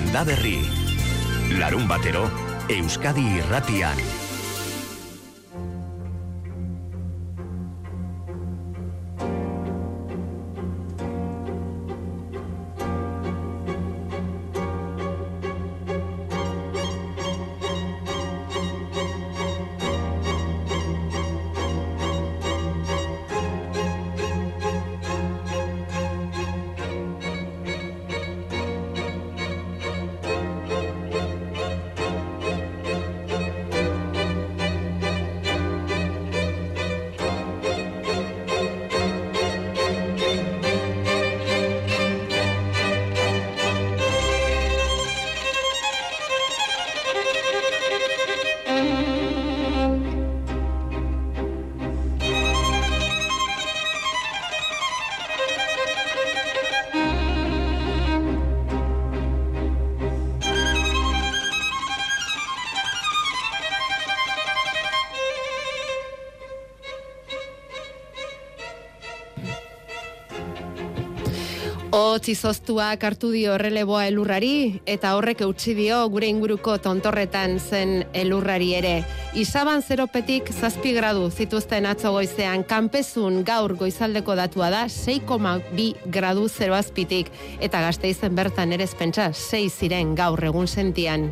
Landa Berri. Larun batero, Euskadi irratian. Izoztuak hartu dio releboa elurrari eta horrek eutxi dio gure inguruko tontorretan zen elurrari ere. Isaban zeropetik zazpi gradu zituzten atzo goizean kanpezun gaur goizaldeko datua da 6,2 gradu zeroazpitik eta gazte izen bertan ere espentsa 6 ziren gaur egun sentian.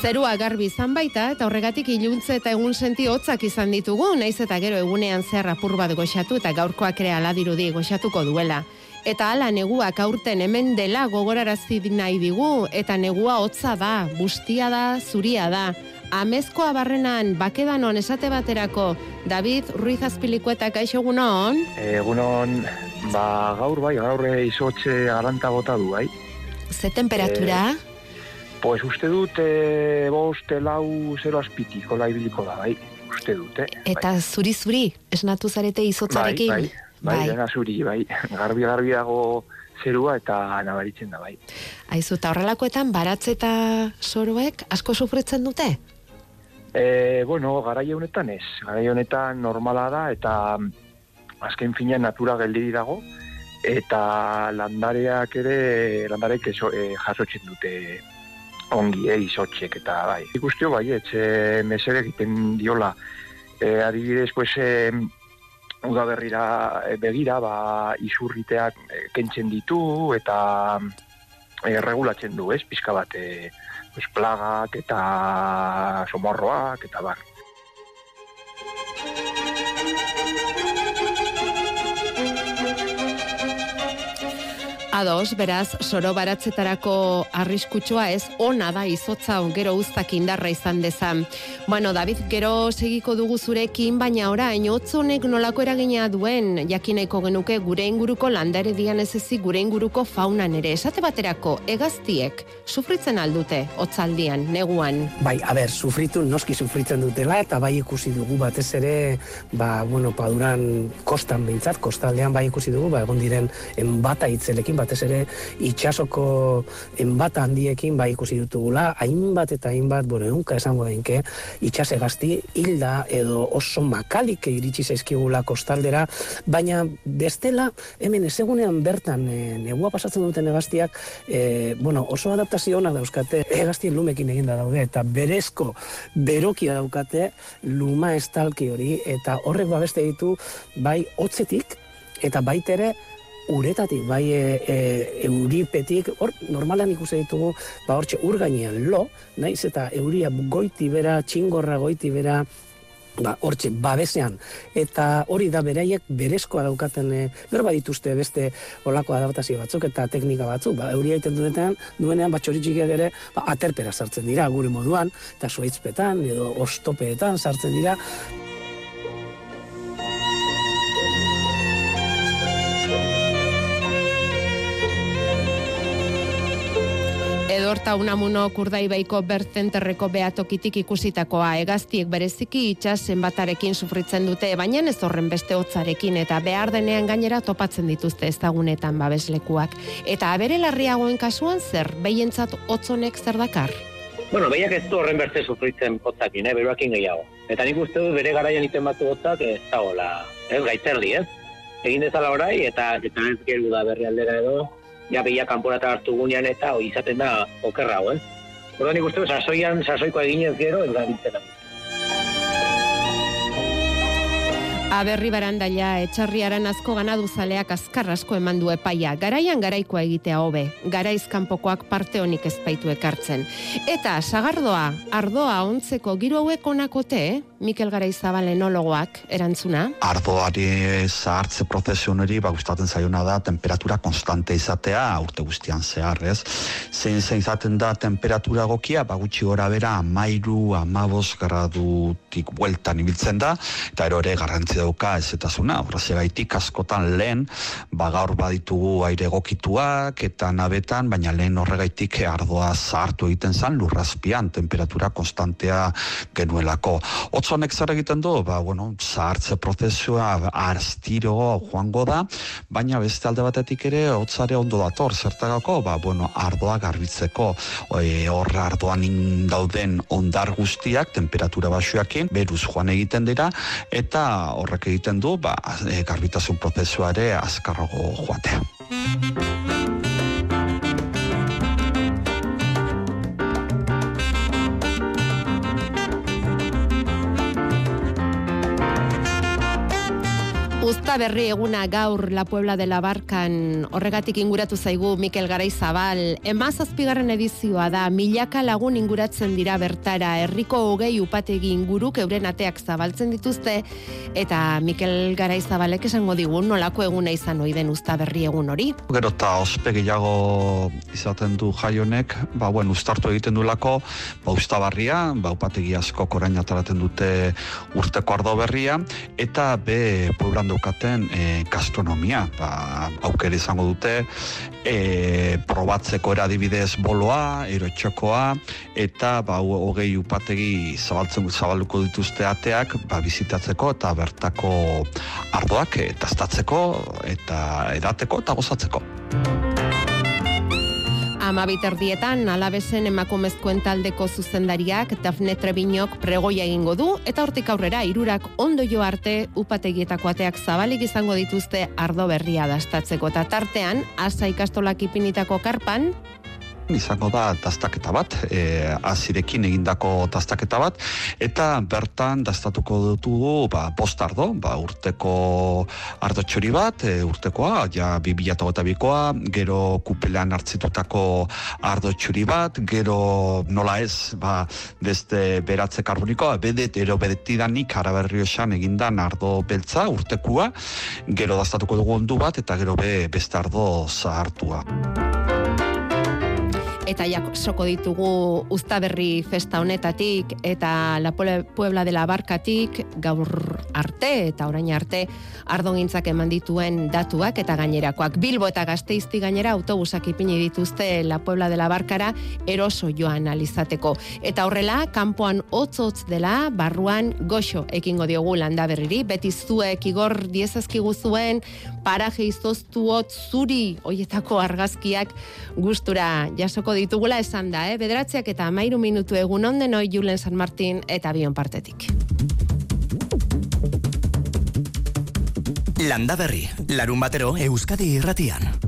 Zerua garbi izan baita eta horregatik iluntze eta egun senti hotzak izan ditugu, naiz eta gero egunean zer apur bat goxatu eta gaurkoak ere aladirudi goxatuko duela. Eta hala neguak aurten hemen dela gogorarazi nahi digu eta negua hotza da, bustia da, zuria da. Amezkoa barrenan bakedanon esate baterako David Ruiz Azpilikueta kaixo egunon? Egunon, ba gaur bai, gaur izotxe garanta bota du, bai. Ze temperatura? E... Pues uste dut, e, bost, lau, zero azpiti, kola ibiliko da, bai, uste dut, eh? Eta zuri-zuri, esnatu zarete izotzarekin? Bai, bai, bai, bai. zuri, bai, garbi-garbi dago zerua eta nabaritzen da, bai. Aizu, eta horrelakoetan, baratze eta soroek asko sufritzen dute? E, bueno, garai honetan ez, garai honetan normala da, eta azken fina natura geldi dago, eta landareak ere, landareak eso, e, jasotzen dute ongi eh, izotxek eta bai. Ikustio bai, etxe mesere egiten diola. E, adibidez, pues, e, uda berrira e, begira, ba, izurriteak e, kentzen ditu eta e, regulatzen du, ez, pizka bat, e, pues, plagak eta somorroak eta bar. Ados, beraz, soro baratzetarako arriskutsua ez, ona da izotza gero uztak indarra izan dezan. Bueno, David, gero segiko dugu zurekin, baina orain, otzonek nolako eragina duen, jakinaiko genuke gure inguruko landare dian ez ezik gure inguruko faunan ere. Esate baterako, egaztiek, sufritzen aldute, otzaldian, neguan? Bai, a ber, sufritu, noski sufritzen dutela, eta bai ikusi dugu batez ere, ba, bueno, paduran kostan behintzat, kostaldean bai ikusi dugu, ba, egon diren enbata itzelekin, batez ere itxasoko enbata handiekin bai ikusi dutugula, hainbat eta hainbat, bueno, egunka esango denke, itxase gazti hilda edo oso makalik iritsi zaizkigula kostaldera, baina bestela, hemen ezegunean bertan e, negua pasatzen duten egaztiak, e, bueno, oso adaptazio hona dauzkate, egaztien lumekin eginda daude, eta berezko berokia daukate luma estalki hori, eta horrek babeste ditu bai hotzetik, eta baitere uretatik, bai e, e, euripetik, hor normalan ikusi ditugu, ba hortxe ur gainean lo, naiz eta euria goiti bera, txingorra goiti bera, ba, hortxe, babesean, eta hori da beraiek berezkoa daukaten, e, gero badituzte beste olako adaptazio batzuk eta teknika batzuk, ba, euria egiten duenean, duenean, bat ere, ba, aterpera sartzen dira, gure moduan, eta suaitzpetan, edo ostopeetan sartzen dira, Edorta unamuno kurdai baiko bertenterreko beatokitik ikusitakoa egaztiek bereziki itxas batarekin sufritzen dute, baina ez horren beste hotzarekin eta behar denean gainera topatzen dituzte ezagunetan babeslekuak. Eta abere larriagoen kasuan zer, behientzat hotzonek zer dakar? Bueno, behiak ez du horren beste sufritzen hotzakin, eh, gehiago. Eta nik uste du bere garaian iten batu hotzak ez da hola, ez gaitzerdi, ez? egin dezala orai, eta eta ez gero da berri aldera edo, ja behia kanporata hartu gunean eta hoi izaten da okerra, eh? Orduan nik uste, sasoian, sasoiko eginez gero, ez da. Aberri barandaila etxarriaren asko ganadu zaleak azkar asko eman du epaia. Garaian garaikoa egitea hobe. Garaiz kanpokoak parte honik ezpaitu ekartzen. Eta sagardoa, ardoa ontzeko giro hauek onakote, eh? Mikel Garaizabal enologoak erantzuna. Ardoari zahartze prozesu honeri ba gustatzen zaiona da temperatura konstante izatea urte guztian zehar, ez? Zein zein izaten da temperatura gokia, ba gutxi gora bera 13, 15 gradutik bueltan ibiltzen da eta ero ere garrantzi dauka ezetasuna. Horrezegaitik askotan lehen ba gaur baditugu aire egokituak eta nabetan, baina lehen horregaitik ardoa zahartu egiten zan lurrazpian temperatura konstantea genuelako. Otz honek zer egiten du, ba, bueno, zahartze prozesua arstiro joango da, baina beste alde batetik ere, hotzare ondo dator, zertagako, ba, bueno, ardoa garbitzeko, e, hor ardoan dauden ondar guztiak, temperatura basuakin, beruz joan egiten dira, eta horrek egiten du, ba, e, garbitasun prozesua ere azkarrago joatea. Uzta berri eguna gaur La Puebla de la Barkan horregatik inguratu zaigu Mikel Garaizabal. Ema zazpigarren edizioa da, milaka lagun inguratzen dira bertara, herriko hogei upategi inguruk euren ateak zabaltzen dituzte, eta Mikel Garaizabalek esango digun nolako eguna izan ohi den uzta berri egun hori. Gero eta ospe gehiago izaten du jaionek, ba, bueno, ustartu egiten du lako, ba, ustabarria, ba, upategi asko korain ataraten dute urteko ardo berria, eta be, pueblan daukaten e, gastronomia, ba, aukera izango dute, e, probatzeko eradibidez boloa, erotxokoa, eta ba, hogei upategi zabaltzen zabalduko dituzte ateak, ba, bizitatzeko eta bertako ardoak e, tastatzeko eta edateko eta gozatzeko. Amabiterdietan, alabesen emakumezkoen taldeko zuzendariak Dafne Trebinok pregoia egingo du, eta hortik aurrera irurak ondo jo arte upategietako ateak zabalik izango dituzte ardo berria dastatzeko. Eta tartean, asa ikastolak ipinitako karpan, izango da dastaketa bat, e, azirekin egindako dastaketa bat, eta bertan dastatuko dutugu ba, bost ardo, ba, urteko ardo txori bat, e, urtekoa, ja bibila eta bikoa, gero kupelean hartzitutako ardo txori bat, gero nola ez, ba, beste beratze karbonikoa, bedet, ero bedetidanik araberri esan egindan ardo beltza, urtekua, gero dastatuko dugu ondu bat, eta gero be, beste ardo zahartua eta jak soko ditugu Uztaberri festa honetatik eta La Puebla de la Barkatik gaur arte eta orain arte ardongintzak eman dituen datuak eta gainerakoak. Bilbo eta Gasteizti gainera autobusak ipini dituzte La Puebla de la Barkara eroso joan alizateko eta horrela kanpoan hotz dela barruan goxo ekingo diogu landa berriri. Beti zuek igor diezazkigu zuen paraje izoztu hotz zuri hoietako argazkiak gustura jasoko ditugula esan da, eh? Bederatziak eta amairu minutu egun onden oi Julen San Martin eta bion partetik. Landa berri, larun batero Euskadi irratian.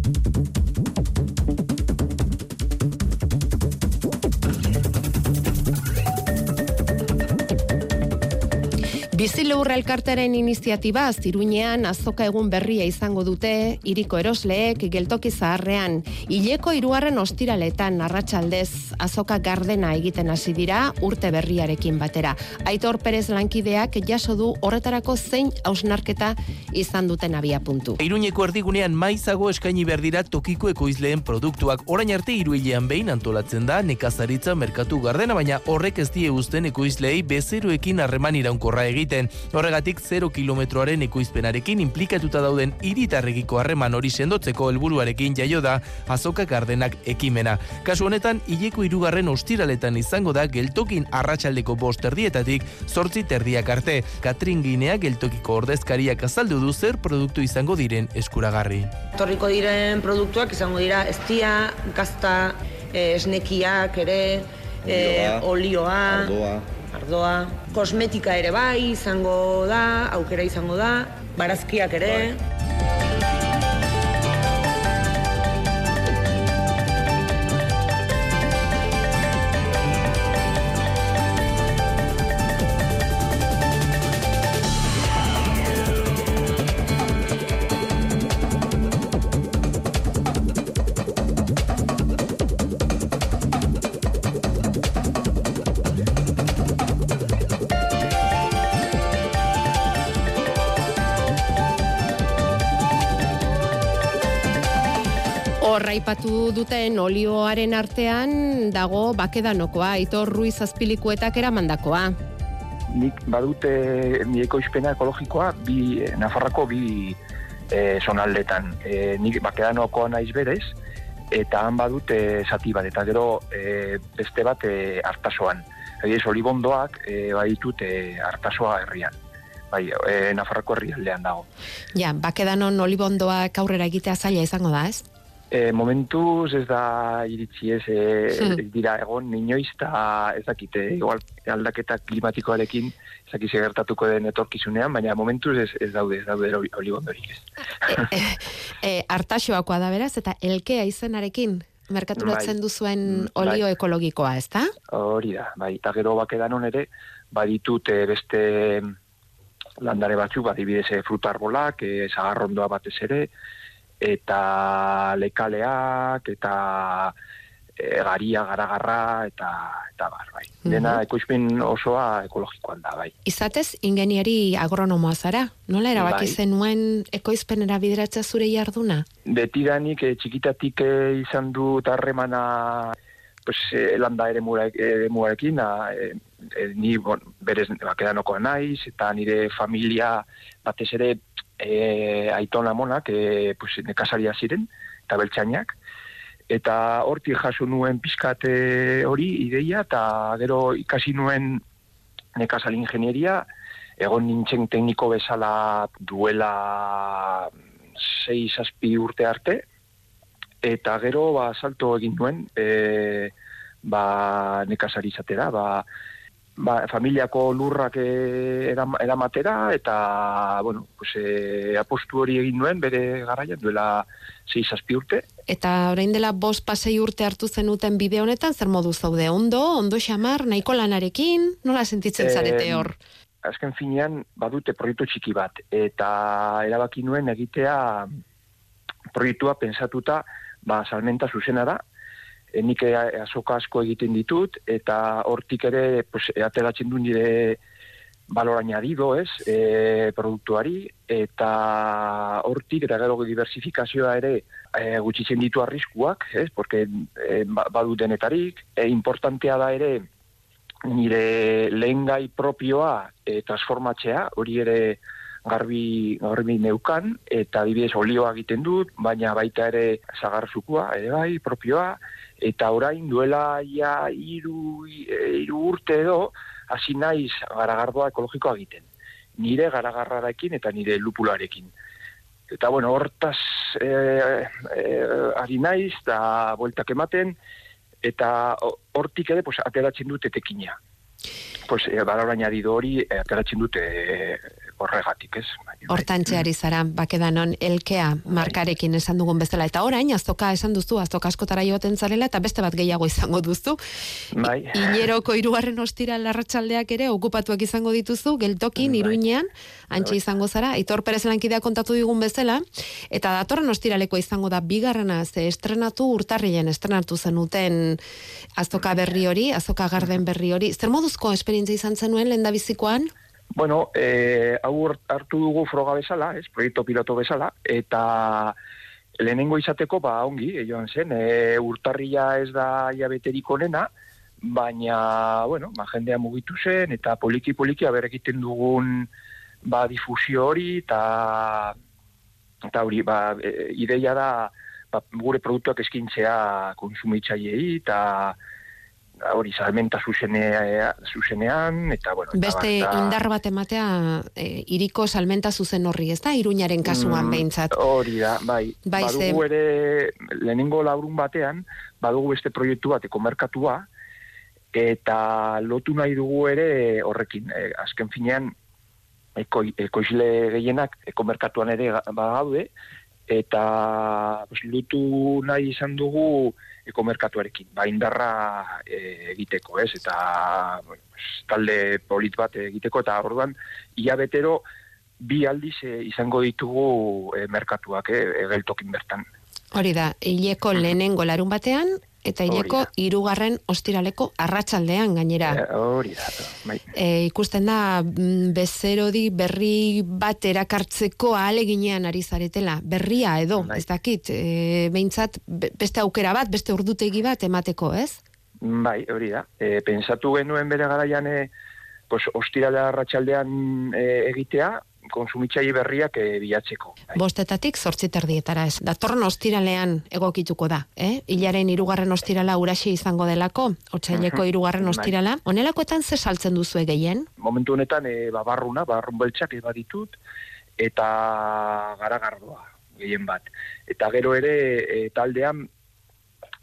Bizilurra elkartaren iniziatiba ziruinean azoka egun berria izango dute iriko erosleek geltoki zaharrean. Ileko iruaren ostiraletan arratsaldez azoka gardena egiten hasi dira urte berriarekin batera. Aitor Perez lankideak jaso du horretarako zein hausnarketa izan duten abia puntu. Iruñeko erdigunean maizago eskaini berdira tokiko ekoizleen produktuak. Orain arte iruilean behin antolatzen da nekazaritza merkatu gardena, baina horrek ez die uzten ekoizleei bezeroekin harreman iraunkorra egiten Horregatik 0 kilometroaren ekoizpenarekin implikatuta dauden iritarregiko harreman hori sendotzeko helburuarekin jaio da azoka gardenak ekimena. Kasu honetan, hileko irugarren ostiraletan izango da geltokin arratsaldeko bost erdietatik sortzi terdiak arte. Katrin Ginea geltokiko ordezkariak azaldu du zer produktu izango diren eskuragarri. Torriko diren produktuak izango dira estia, gazta, eh, esnekiak ere, eh, olioa, ardoa ardoa. Kosmetika ere bai izango da, aukera izango da, barazkiak ere. Bai. Horraipatu duten olioaren artean dago bakedanokoa, Aitor Ruiz Azpilikuetak eramandakoa. Nik badute ni ekoizpena ekologikoa bi Nafarrako bi e, zonaldetan. E, nik bakedanokoa naiz berez eta han badute zati bat eta gero e, beste bat e, hartasoan. Egiz, olibondoak e, baditut e, hartasoa herrian bai, e, Nafarroko herrialdean dago. Ja, bakedanon olibondoak aurrera egitea zaila izango da, ez? E, momentuz ez da iritsi ez, e, hmm. dira egon inoiz eta ez dakite, igual aldaketa klimatikoarekin ez gertatuko den etorkizunean, baina momentuz ez, ez daude, ez daude olibondorik ez. e, e, e, artaxoakoa da beraz, eta elkea izenarekin merkaturatzen bai, duzuen bai. olio bai. ekologikoa, ez da? Hori da, bai, eta gero bakedanon ere, baditut beste landare batzuk, adibidez e, fruta arbolak, e, zagarrondoa batez ere, eta lekaleak, eta e, garia, garagarra, eta, eta bar, bai. Mm Dena ekoizpen osoa ekologikoan da, bai. Izatez, ingenieri agronomoa zara? Nola erabaki bai. zenuen ekoizpenera bideratza zure jarduna? Betidanik e, txikitatik e, izan du tarremana pues, e, landa ere muarekin, e, e, ni bon, berez bakedanoko naiz, eta nire familia batez ere e, aitona monak e, pues, nekasaria ziren, eta beltxainak, eta hortik jaso nuen pizkate hori ideia, eta gero ikasi nuen nekasal ingenieria, egon nintzen tekniko bezala duela 6 urte arte, eta gero ba, salto egin duen e, ba, nekasari izatera, ba, ba, familiako lurrak eh, eramatera eta bueno, pues, e, apostu hori egin nuen bere garaian duela 6 azpi urte. Eta orain dela bos pasei urte hartu zenuten bide honetan, zer modu zaude? Ondo, ondo xamar, nahiko lanarekin, nola sentitzen zarete hor? azken finean badute proiektu txiki bat eta erabaki nuen egitea proiektua pensatuta ba salmenta zuzena da e, nik azoka asko egiten ditut, eta hortik ere pues, ateratzen du nire balor añadido, ez, e, produktuari, eta hortik, eta gero diversifikazioa ere e, gutxitzen ditu arriskuak, ez, porque e, ba, badu denetarik, e, importantea da ere nire lehengai propioa e, transformatzea, hori ere garbi, garbi neukan, eta dibidez olioa egiten dut, baina baita ere zagarzukua, ere bai, propioa, eta orain duela ja iru, e, iru urte edo hasi naiz garagardoa ekologikoa egiten. Nire garagarrarekin eta nire lupularekin. Eta bueno, hortaz e, e, ari naiz da bueltak ematen eta hortik ere pues, ateratzen dute tekina. Pues, e, bara orain hori e, ateratzen dute horregatik, ez? Hortantxe ari zara, bakedanon, elkea bai. markarekin esan dugun bezala. Eta orain, aztoka esan duzu, aztoka askotara joaten zarela, eta beste bat gehiago izango duzu. Bai. Ineroko irugarren ostira larratxaldeak ere, okupatuak izango dituzu, geltokin, bai. iruinean, antxe bai. izango zara, itor perez lankidea kontatu digun bezala, eta datorren ostiraleko izango da, bigarrena, ze estrenatu urtarrien, estrenatu zenuten aztoka berri hori, aztoka garden berri hori. Zer moduzko esperientzia izan zenuen, lehen bizikoan? Bueno, e, hau hartu dugu froga bezala, ez, proiektu piloto bezala, eta lehenengo izateko, ba, ongi, e, joan zen, e, urtarria ez da jabeterik onena, baina, bueno, ba, jendea mugitu zen, eta poliki-poliki egiten dugun, ba, difusio hori, eta, eta hori, ba, e, ideia da, ba, gure produktuak eskintzea konsumitzaiei, eta, hori salmenta zuzenean, eta bueno... Beste eta, indar bat ematea e, iriko salmenta zuzen horri, ez da? Iruñaren kasuan mm, behintzat. Hori da, bai. bai badugu ere, lehenengo laurun batean, badugu beste proiektu bat, ekomerkatua, eta lotu nahi dugu ere horrekin. E, azken finean, eko, ekoizle gehienak ekomerkatuan ere badaude, eta pues, lutu nahi izan dugu ekomerkatuarekin, ba indarra e, egiteko, ez? Eta bueno, talde polit bat egiteko eta orduan ia betero bi aldiz e, izango ditugu e, merkatuak, e, egeltokin bertan. Hori da, hileko lehenengo larun batean, eta hileko irugarren ostiraleko arratsaldean gainera. E, hori da, bai. E, ikusten da, mm, bezerodi berri bat erakartzeko ahaleginean ari zaretela, berria edo, bai. ez dakit, e, behintzat beste aukera bat, beste urdutegi bat emateko, ez? Bai, hori da. E, pensatu genuen bere garaian, e, pues, ostirala arratsaldean e, egitea, konsumitzaile berriak e, bilatzeko. Bai. Bostetatik sortzi terdietara ez. Datorren ostiralean egokituko da, eh? Ilaren irugarren ostirala uraxe izango delako, otxaileko irugarren bai. ostirala. Honelakoetan ze saltzen duzu egeien? Momentu honetan, e, babarruna, babarrun beltsak ebaditut, eta garagardoa, gehien bat. Eta gero ere, e, taldean,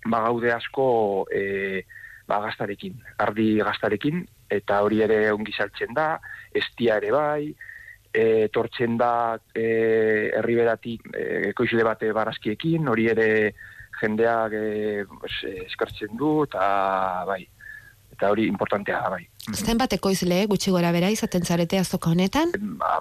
bagaude asko e, ba, gaztarekin, ardi gaztarekin, eta hori ere ongi saltzen da, estia ere bai, e, tortzen da e, herriberatik e, ekoizle bate barazkiekin, hori ere jendeak e, eskartzen du, eta bai, eta hori importantea da, bai. Zen bat ekoizle, gutxi gora bera, izaten zarete azoka honetan?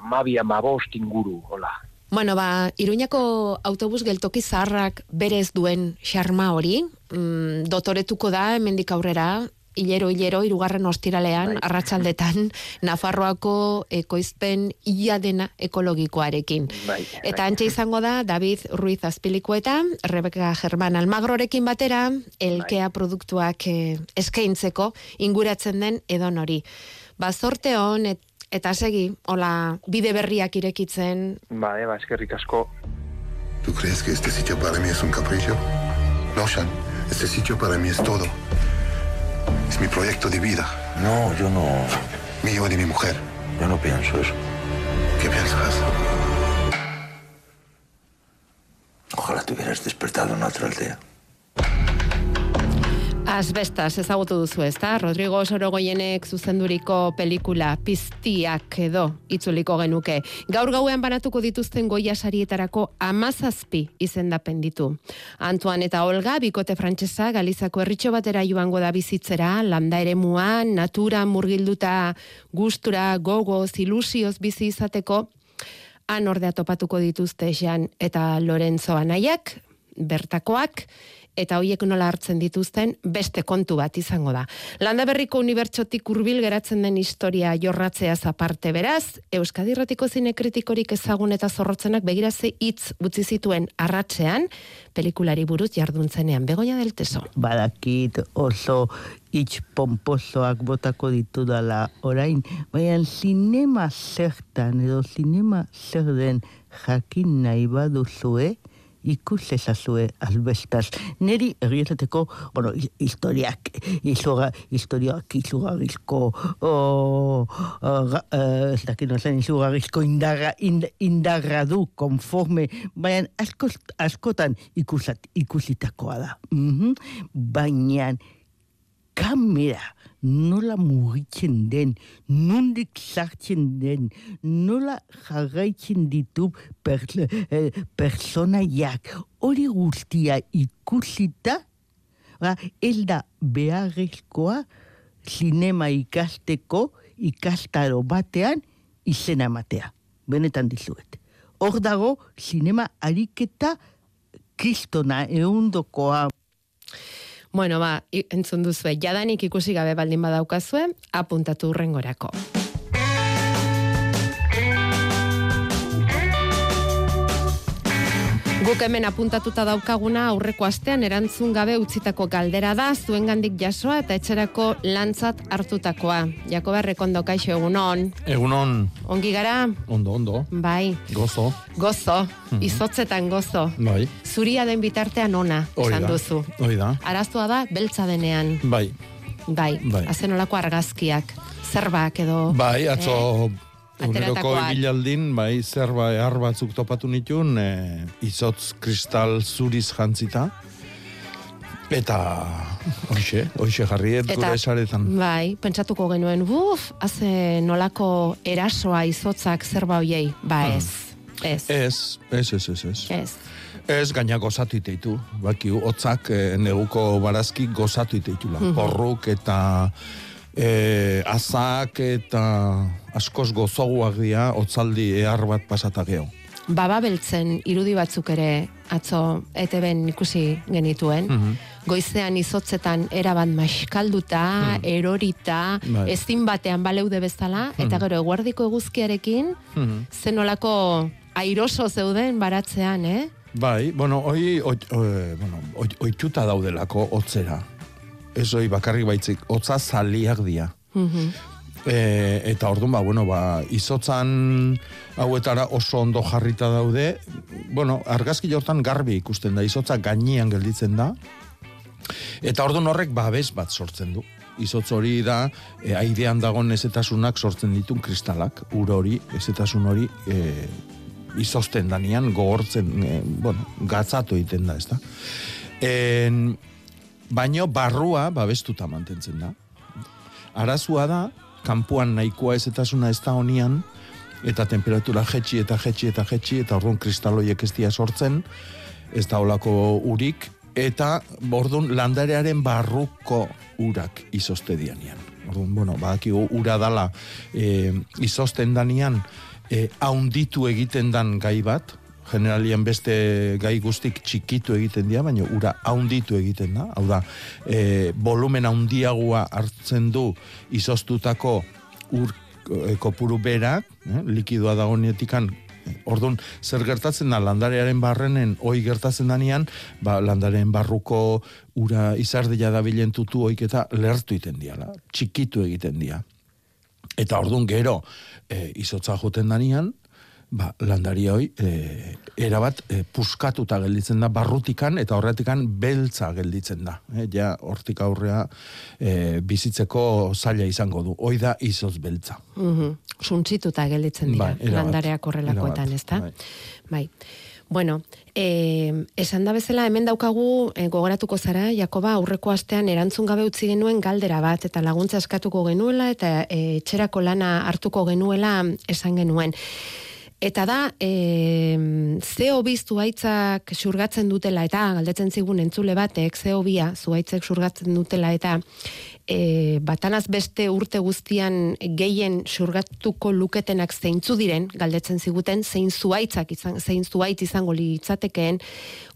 Mabi amabost inguru, hola. Bueno, ba, Iruñako autobus geltoki zaharrak berez duen xarma hori, mm, dotoretuko da, hemendik aurrera, hilero hilero irugarren ostiralean bai. arratsaldetan Nafarroako ekoizpen ia dena ekologikoarekin. Bai, bai. Eta antxe izango da David Ruiz Azpilikueta, Rebeka Germán Almagrorekin batera, elkea bai. produktuak eh, eskaintzeko inguratzen den edon hori. Ba, sorte hon, eta segi, hola, bide berriak irekitzen. Ba, eba, eskerrik asko. ¿Tú crees que este sitio para mí es un capricho? No, Sean. Este sitio para mí es todo. Es mi proyecto de vida. No, yo no. Mío y de mi mujer. Yo no pienso eso. ¿Qué piensas? Ojalá te hubieras despertado en otra aldea. Asbestas ezagutu duzu ez da? Rodrigo Sorogoienek zuzenduriko pelikula piztiak edo itzuliko genuke. Gaur gauean banatuko dituzten goia sarietarako amazazpi izendapen ditu. Antoan eta Olga, bikote frantsesa Galizako herritxo batera joango da bizitzera, landa ere muan, natura, murgilduta, gustura, gogoz, ilusioz bizi izateko, han ordea topatuko dituzte Jean eta Lorenzo anaiak, bertakoak, eta hoiek nola hartzen dituzten beste kontu bat izango da. Landa berriko unibertsotik hurbil geratzen den historia jorratzea aparte beraz, Euskadi Erratiko zine kritikorik ezagun eta zorrotzenak begiraze hitz utzi zituen arratzean, pelikulari buruz jarduntzenean, begoia del teso. Badakit oso itx pomposoak botako ditu dala orain, baina sinema zertan edo sinema zer den jakin nahi baduzue, ikus ezazue albestaz. Neri egieteko, bueno, historiak, izoga, historiak izugarrizko, o, eh, ez dakit nozen, izugarrizko indarra, indarra du, konforme, baina asko, askotan ikusat, ikusitakoa da. Mm Baina kamera, nola mugitzen den, nundik sartzen den, nola jarraitzen ditu per, eh, personaiak, hori guztia ikusita, ba, ez da beharrezkoa sinema ikasteko ikastaro batean izena matea. Benetan dizuet. Hor dago, sinema ariketa kristona eundokoa. Bueno, ba, entzun duzu, jadanik ikusi gabe baldin badaukazue, apuntatu urrengorako. Guk hemen apuntatuta daukaguna aurreko astean erantzun gabe utzitako galdera da, zuengandik jasoa eta etxerako lantzat hartutakoa. Jakoba rekondo kaixo egunon. Egunon. Ongi gara? Ondo, ondo. Bai. Gozo. Gozo. Mm Izotzetan gozo. Bai. Zuria den bitartean ona, esan duzu. Hoi da. Araztua da, beltza denean. Bai. Bai. bai. Azen olako argazkiak. Zerbak edo... Bai, atzo... Eh? Uneroko egilaldin, bai, zer bai, batzuk topatu nituen, e, izotz kristal zuriz jantzita. Eta, hoxe, hoxe jarri gure esaretan. Bai, pentsatuko genuen, buf, haze nolako erasoa izotzak zerba hoiei, ba hmm. ez. Ez. Ez, ez, ez, ez. Ez, ez. ez gaina gozatu iteitu. Baki, hotzak e, neguko barazki gozatu iteitula. Mm Porruk eta e, azak eta askoz gozoguak dira otzaldi ehar bat pasata geho. Baba beltzen irudi batzuk ere atzo eteben ikusi genituen. Mm goizean izotzetan erabat maiskalduta, hmm. erorita, bai. ezin batean baleude bezala, eta hmm. gero eguardiko eguzkiarekin, hmm. zenolako airoso zeuden baratzean, eh? Bai, bueno, oi, oi, oi, bueno, oi, oituta daudelako hotzera. Ez oi bakarrik baitzik, hotza zaliak dia. Mm eta orduan, ba, bueno, ba, izotzan hauetara oso ondo jarrita daude, bueno, argazki jortan garbi ikusten da, izotza gainean gelditzen da, eta orduan horrek babes bat sortzen du. Izotz hori da, e, aidean dagoen ezetasunak sortzen ditun kristalak, ur hori, ezetasun hori, e, izozten danian, gogortzen, e, bueno, gatzatu egiten da, ezta. En, baino barrua babestuta mantentzen da. Arazua da, kanpuan nahikoa ezetasuna ez da honian, eta temperatura jetxi eta jetxi eta jetxi, eta orduan kristaloiek ez dia sortzen, ez da olako urik, eta bordun landarearen barruko urak izozte dianian. Orduan, bueno, badakigu ura dala e, izozten danian, e, haunditu egiten dan gai bat, generalian beste gai guztik txikitu egiten dira, baina ura haunditu egiten da, hau da, e, volumen haundiagua hartzen du izoztutako ur e, kopuru berak, e, likidua dagoenetikan, Orduan, zer gertatzen da landarearen barrenen oi gertatzen danean, ba, landarearen barruko ura izardila da bilentutu oik eta lertu egiten diala, txikitu egiten dira. Eta orduan gero, e, izotza joten danian, ba, landari hoi, e, erabat, e, puskatuta gelditzen da, barrutikan eta horretikan beltza gelditzen da. E, ja, hortik aurrea e, bizitzeko zaila izango du. Hoi da izoz beltza. Mm -hmm. Suntzituta gelditzen dira, ba, landareak horrelakoetan, ez da? Bai. bai. Bueno, eh, esan da bezala hemen daukagu eh, gogoratuko zara, Jakoba aurreko astean erantzun gabe utzi genuen galdera bat eta laguntza eskatuko genuela eta eh, etxerako lana hartuko genuela esan genuen. Eta da, e, zeo biztu haitzak surgatzen dutela, eta galdetzen zigun entzule batek, zeo bia zuaitzek surgatzen dutela, eta e, batanaz beste urte guztian gehien surgatuko luketenak zeintzu diren, galdetzen ziguten, zein zuaitzak izan, zein zuaitz izango litzatekeen,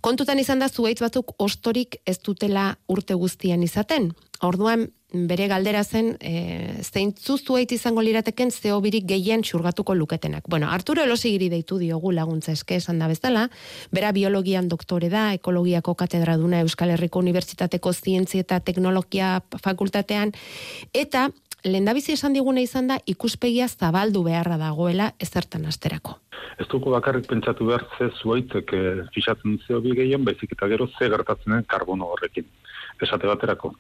kontutan izan da zuaitz batzuk ostorik ez dutela urte guztian izaten. Orduan, bere galdera zen e, zeintzu zuait izango lirateken zeo birik gehien xurgatuko luketenak. Bueno, Arturo Elosigiri deitu diogu laguntza eske esan da bezala, bera biologian doktore da, ekologiako katedra duna Euskal Herriko Unibertsitateko Zientzia eta Teknologia Fakultatean, eta lehendabizi esan diguna izan da ikuspegia zabaldu beharra dagoela ezertan asterako. Ez dugu bakarrik pentsatu behar ze zuaitzek e, fixatzen zeo bi gehien, baizik eta gero ze gertatzen karbono horrekin. Esate baterako,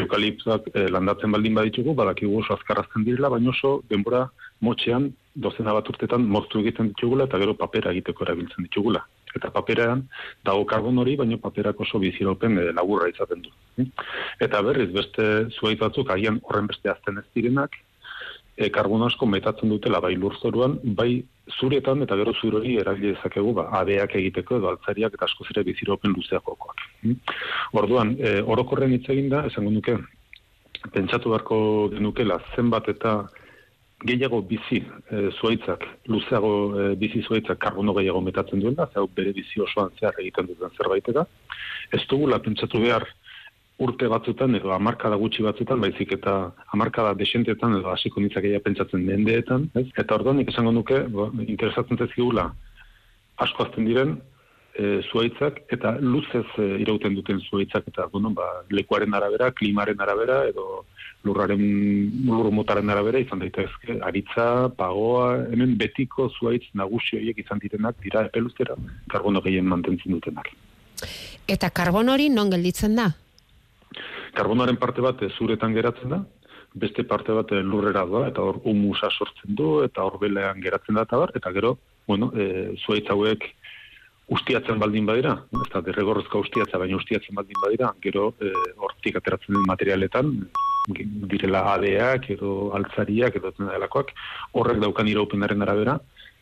eukaliptuak e, landatzen baldin baditugu, badakigu oso azkarrazten direla, baina oso denbora motxean dozena bat urtetan moztu egiten ditugula eta gero papera egiteko erabiltzen ditugula. Eta paperean dago karbon hori, baina paperak oso biziropen e, laburra izaten du. Eta berriz, beste zuait batzuk agian horren beste azten ez direnak, e, karbono asko metatzen dutela bai lurzoruan, bai zuretan eta gero zur hori eragile dezakegu ba abeak egiteko edo altzariak eta asko zire biziropen luzeakoak. Hmm? Orduan, e, orokorren hitz da, esango nuke pentsatu beharko genukela zenbat eta gehiago bizi e, zuaitzak, luzeago e, bizi zuaitzak karbono gehiago metatzen duela, zeu bere bizi osoan zehar egiten duten zerbait eta ez dugula pentsatu behar urte batzutan edo hamarkada gutxi batzutan, baizik eta hamarkada desentetan edo hasiko nitzakeia pentsatzen mendeetan, ez? Eta orduan nik esango nuke, bo, interesatzen zezigula asko azten diren e, zuaitzak eta luzez e, irauten duten zuaitzak eta bueno, ba, lekuaren arabera, klimaren arabera edo lurraren lur motaren arabera izan daitezke aritza, pagoa, hemen betiko zuaitz nagusi horiek izan direnak dira epeluztera karbono gehien mantentzen dutenak. Eta karbon hori non gelditzen da? Karbonoaren parte bat zuretan geratzen da, beste parte bat lurrera doa, eta hor humusa sortzen du, eta hor belean geratzen da, eta bar, eta gero, bueno, e, zuaitz hauek ustiatzen baldin badira, ez da, derregorrezko ustiatza, baina ustiatzen baldin badira, gero e, hortik ateratzen den materialetan, direla adeak, edo altzariak, edo delakoak, horrek daukan iraupenaren arabera,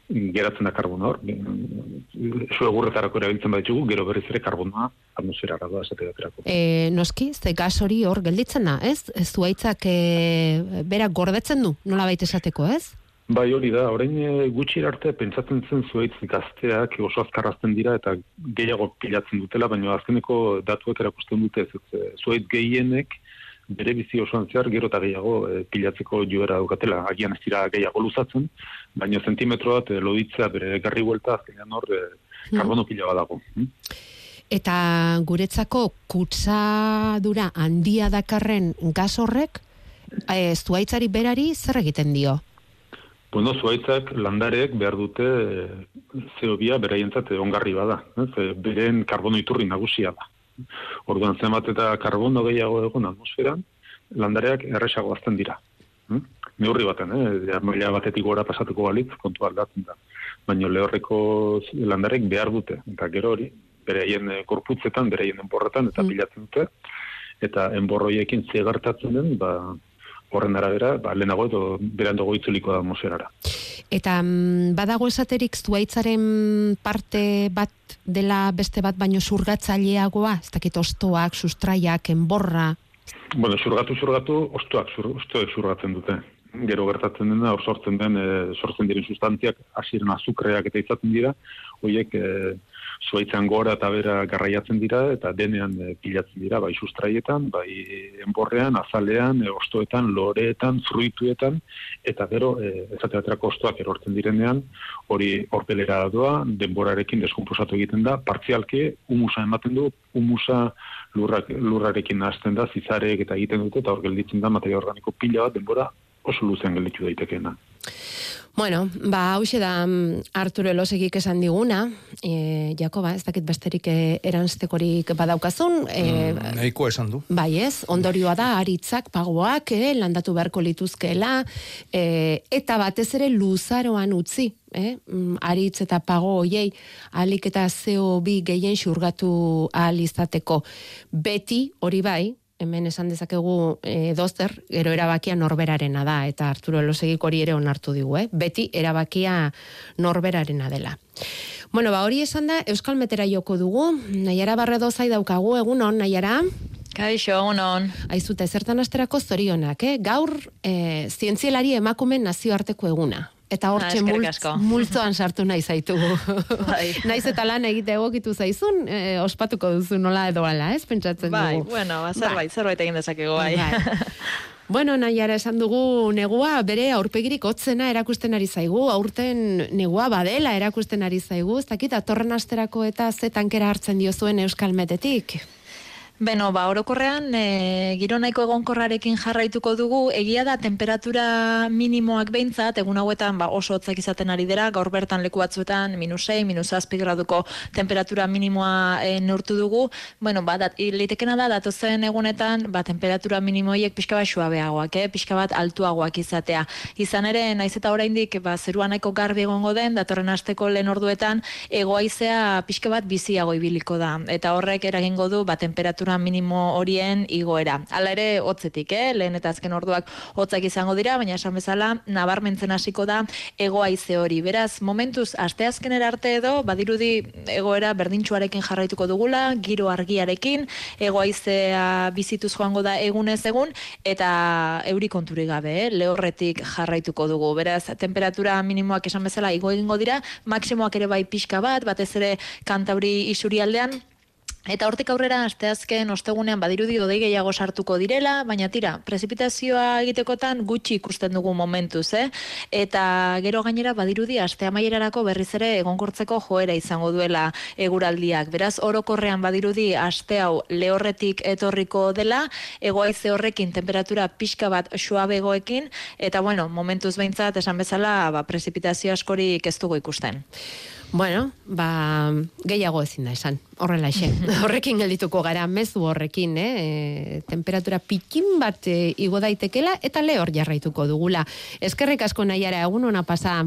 geratzen da karbona hor. Zu egurretarako erabiltzen baditugu, gero berriz ere karbona atmosferara da esate daterako. E, noski, ze gas hori hor gelditzen da, ez? Ez zuaitzak e, bera gordetzen du, nola baita esateko, ez? Bai, hori da, orain e, gutxi arte pentsatzen zen zuaitz gazteak oso azkarrazten dira eta gehiago pilatzen dutela, baina azkeneko datuak erakusten dute ez, ez zuaitz gehienek bere bizi osoan zehar gero eta gehiago e, pilatzeko joera dukatela. Agian ez dira gehiago luzatzen, baina zentimetro bat e, loditzea bere garri huelta azkenean hor e, karbono pila badago. Hmm? Eta guretzako kutsadura handia dakarren gaz horrek, e, zuaitzari berari zer egiten dio? Bueno, zuaitzak landarek behar dute zeobia eh, beraientzat ongarri bada. Ez? Beren karbono iturri nagusia da. Orduan zenbat eta karbono gehiago egon atmosferan, landareak erresago azten dira. Hm? Neurri baten, eh? Maila batetik gora pasatuko balitz, kontu aldatzen da. Baina lehorreko landarek behar dute. Eta gero hori, bereien eh, korputzetan, bereien enborretan, eta pilatzen dute. Eta enborroiekin zegartatzen den, ba, horren arabera, ba, lehenago edo berandago itzuliko da moserara. Eta mm, badago esaterik zuaitzaren parte bat dela beste bat baino surgatzaileagoa, ez dakit ostoak, sustraiak, enborra? Bueno, surgatu, surgatu, ostoak, sur, ostoek surgatzen dute. Gero gertatzen dena, hor sortzen den, e, sortzen diren sustantziak, hasiren azukreak eta izaten dira, horiek e, zuaitzan gora eta bera garraiatzen dira eta denean e, pilatzen dira, bai sustraietan, bai enborrean, azalean, e, ostoetan, loreetan, fruituetan, eta gero, e, ezateatrako ostoak erortzen direnean, hori horpelera doa, denborarekin deskomposatu egiten da, partzialki humusa ematen du, humusa lurrak, lurrarekin nahazten da, zizarek eta egiten dute, eta hor gelditzen da materia organiko pila bat denbora oso luzean gelditu daitekeena. Bueno, ba, hause da mm, Arturo Elosegik esan diguna, e, Jakoba, ez dakit besterik e, eranztekorik badaukazun. E, mm, esan du. Bai ez, ondorioa da, aritzak, pagoak, e, landatu beharko lituzkela, e, eta batez ere luzaroan utzi, eh? Aritz eta pago hoiei alik eta zeo bi gehien xurgatu ahal izateko. Beti, hori bai, hemen esan dezakegu e, dozer, gero erabakia norberarena da, eta Arturo Elosegik hori ere onartu digu, eh? beti erabakia norberarena dela. Bueno, ba, hori esan da, Euskal Metera joko dugu, nahiara barredo zai daukagu, egun on, nahiara? Kaixo, egun on. Aizute, zertan asterako zorionak, eh? gaur e, zientzielari emakumen nazioarteko eguna eta hortxe ah, multz, multzoan sartu nahi zaitugu. Bai. Naiz eta lan egite egokitu zaizun, e, ospatuko duzu nola edo ala, ez, pentsatzen bai, dugu. Bueno, ba, zerbait, bai. zerbait egin dezakegu, bai. bai. Bueno, nahiara esan dugu negua bere aurpegirik hotzena erakusten ari zaigu, aurten negua badela erakusten ari zaigu, ez dakit, atorren asterako eta zetankera hartzen diozuen Euskal Metetik. Beno, ba, orokorrean, e, giro nahiko egonkorrarekin jarraituko dugu, egia da temperatura minimoak behintzat, egun hauetan ba, oso hotzak izaten ari dira, gaur bertan leku batzuetan minus 6, minus 6 graduko temperatura minimoa e, neurtu dugu. Bueno, ba, dat, litekena da, datozen egunetan, ba, temperatura minimoiek pixka bat suabeagoak, eh? pixka bat altuagoak izatea. Izan ere, naiz eta oraindik ba, zerua nahiko garbi egongo den, datorren asteko lehen orduetan, egoaizea pixka bat biziago ibiliko da. Eta horrek eragingo du, ba, temperatura minimo horien igoera. Hala ere, hotzetik, eh? lehen eta azken orduak hotzak izango dira, baina esan bezala, nabarmentzen hasiko da egoaize hori. Beraz, momentuz, asteazken arte edo, badirudi egoera berdintxuarekin jarraituko dugula, giro argiarekin, egoaizea bizituz joango da egunez egun, eta euri konturi gabe, eh? lehorretik jarraituko dugu. Beraz, temperatura minimoak esan bezala igo egingo dira, maksimoak ere bai pixka bat, batez ere kantauri isuri aldean, Eta hortik aurrera asteazken ostegunean badirudi dodei gehiago sartuko direla, baina tira, prezipitazioa egitekotan gutxi ikusten dugu momentuz, eh? Eta gero gainera badirudi aste amaierarako berriz ere egonkortzeko joera izango duela eguraldiak. Beraz, orokorrean badirudi aste hau lehorretik etorriko dela, egoaize horrekin temperatura pixka bat suabegoekin, eta bueno, momentuz behintzat esan bezala, ba, prezipitazio askorik ez dugu ikusten. Bueno, ba, gehiago ezin da esan, horrela xe. Horrekin geldituko gara, mezu horrekin, eh? E, temperatura pikin bat e, igo daitekela eta lehor jarraituko dugula. Eskerrik asko nahiara, egun ona pasa.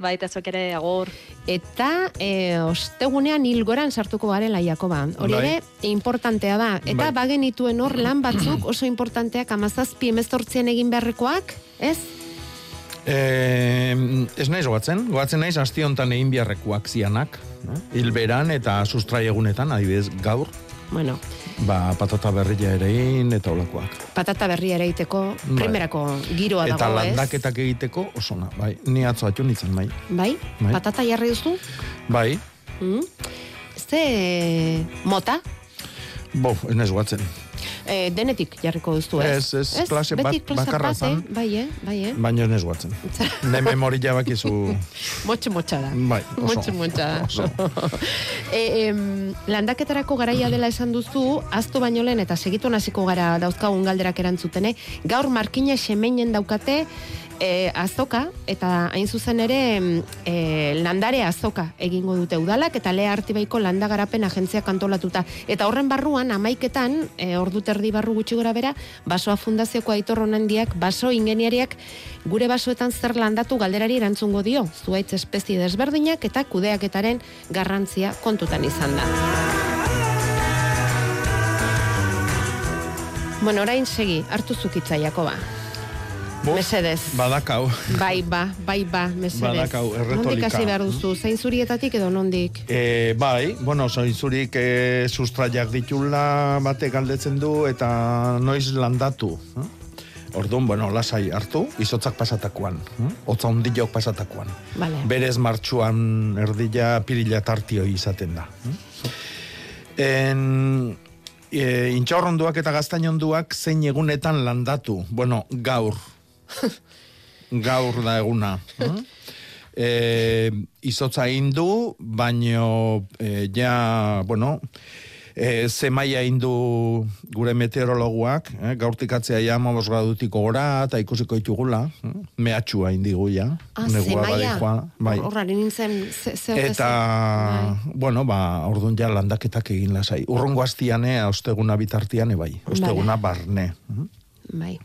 Baita zuek ere, agur. Eta e, ostegunean hilgoran sartuko garela, Jakoba. Hori bai. ere, importantea da. Eta bai. bagen ituen hor lan batzuk oso importanteak amazazpi emezortzien egin beharrekoak, ez? Eh, ez naiz goatzen, goatzen naiz asti hontan egin biharrekuak zianak, hilberan eta sustrai egunetan, adibidez gaur, Bueno. Ba, patata berria ere egin eta olakoak. Patata berria ere egiteko, bai. primerako giroa eta dago, ez? Eta landaketak egiteko, osona, bai. Ni atzo atxo nintzen, bai. bai. Bai? Patata jarri duzu? Bai. Mm? Este mota? Bo, enez guatzen e, denetik jarriko duzu, ez? Ez, ez, ez? klase bat, bakarra zan. Bai, eh, bai, eh? Baina ez guatzen. ne memori jabak izu... Motxe motxara. Bai, oso. Motxe motxara. Oso. e, em, landaketarako garaia dela esan duzu, aztu baino lehen eta segitu hasiko gara dauzkagun galderak erantzutene, gaur markina xemeinen daukate, e, azoka, eta hain zuzen ere e, landare azoka egingo dute udalak, eta lea artibaiko landagarapen agentzia kantolatuta. Eta horren barruan, amaiketan, e, ordu terdi barru gutxi gora bera, basoa fundazioko aitor diak, baso ingeniariak, gure basoetan zer landatu galderari erantzungo dio, zuaitz espezie desberdinak eta kudeaketaren garrantzia kontutan izan da. Bueno, orain segi, hartu zukitza, Jakoba. Mesedez. Badakau. Bai, ba, bai, ba, mesedez. Badakau, erretolika. Nondik hasi behar duzu, zain zurietatik edo nondik? E, bai, bueno, zain zurik e, sustraiak ditula batek galdetzen du eta noiz landatu. Eh? Orduan, bueno, lasai hartu, izotzak pasatakoan. Eh? Otza ondilok pasatakoan. Vale. Berez martxuan erdila pirila tartio izaten da. Eh? En, e, intxaurronduak eta gaztainonduak zein egunetan landatu. Bueno, gaur, gaur da eguna. e, izotza indu, baino e, ja, bueno, e, zemaia indu gure meteorologuak, eh, gaurtik atzea ja mamos gradutiko gora, eta ikusiko itugula, eh, mehatxua indigu ja. Ah, zemaia? Bai. Horrari nintzen, zer Eta, bai. bueno, ba, orduan ja landaketak egin lasai. Urrongo astiane, osteguna bitartiane, bai. Osteguna barne. Bai.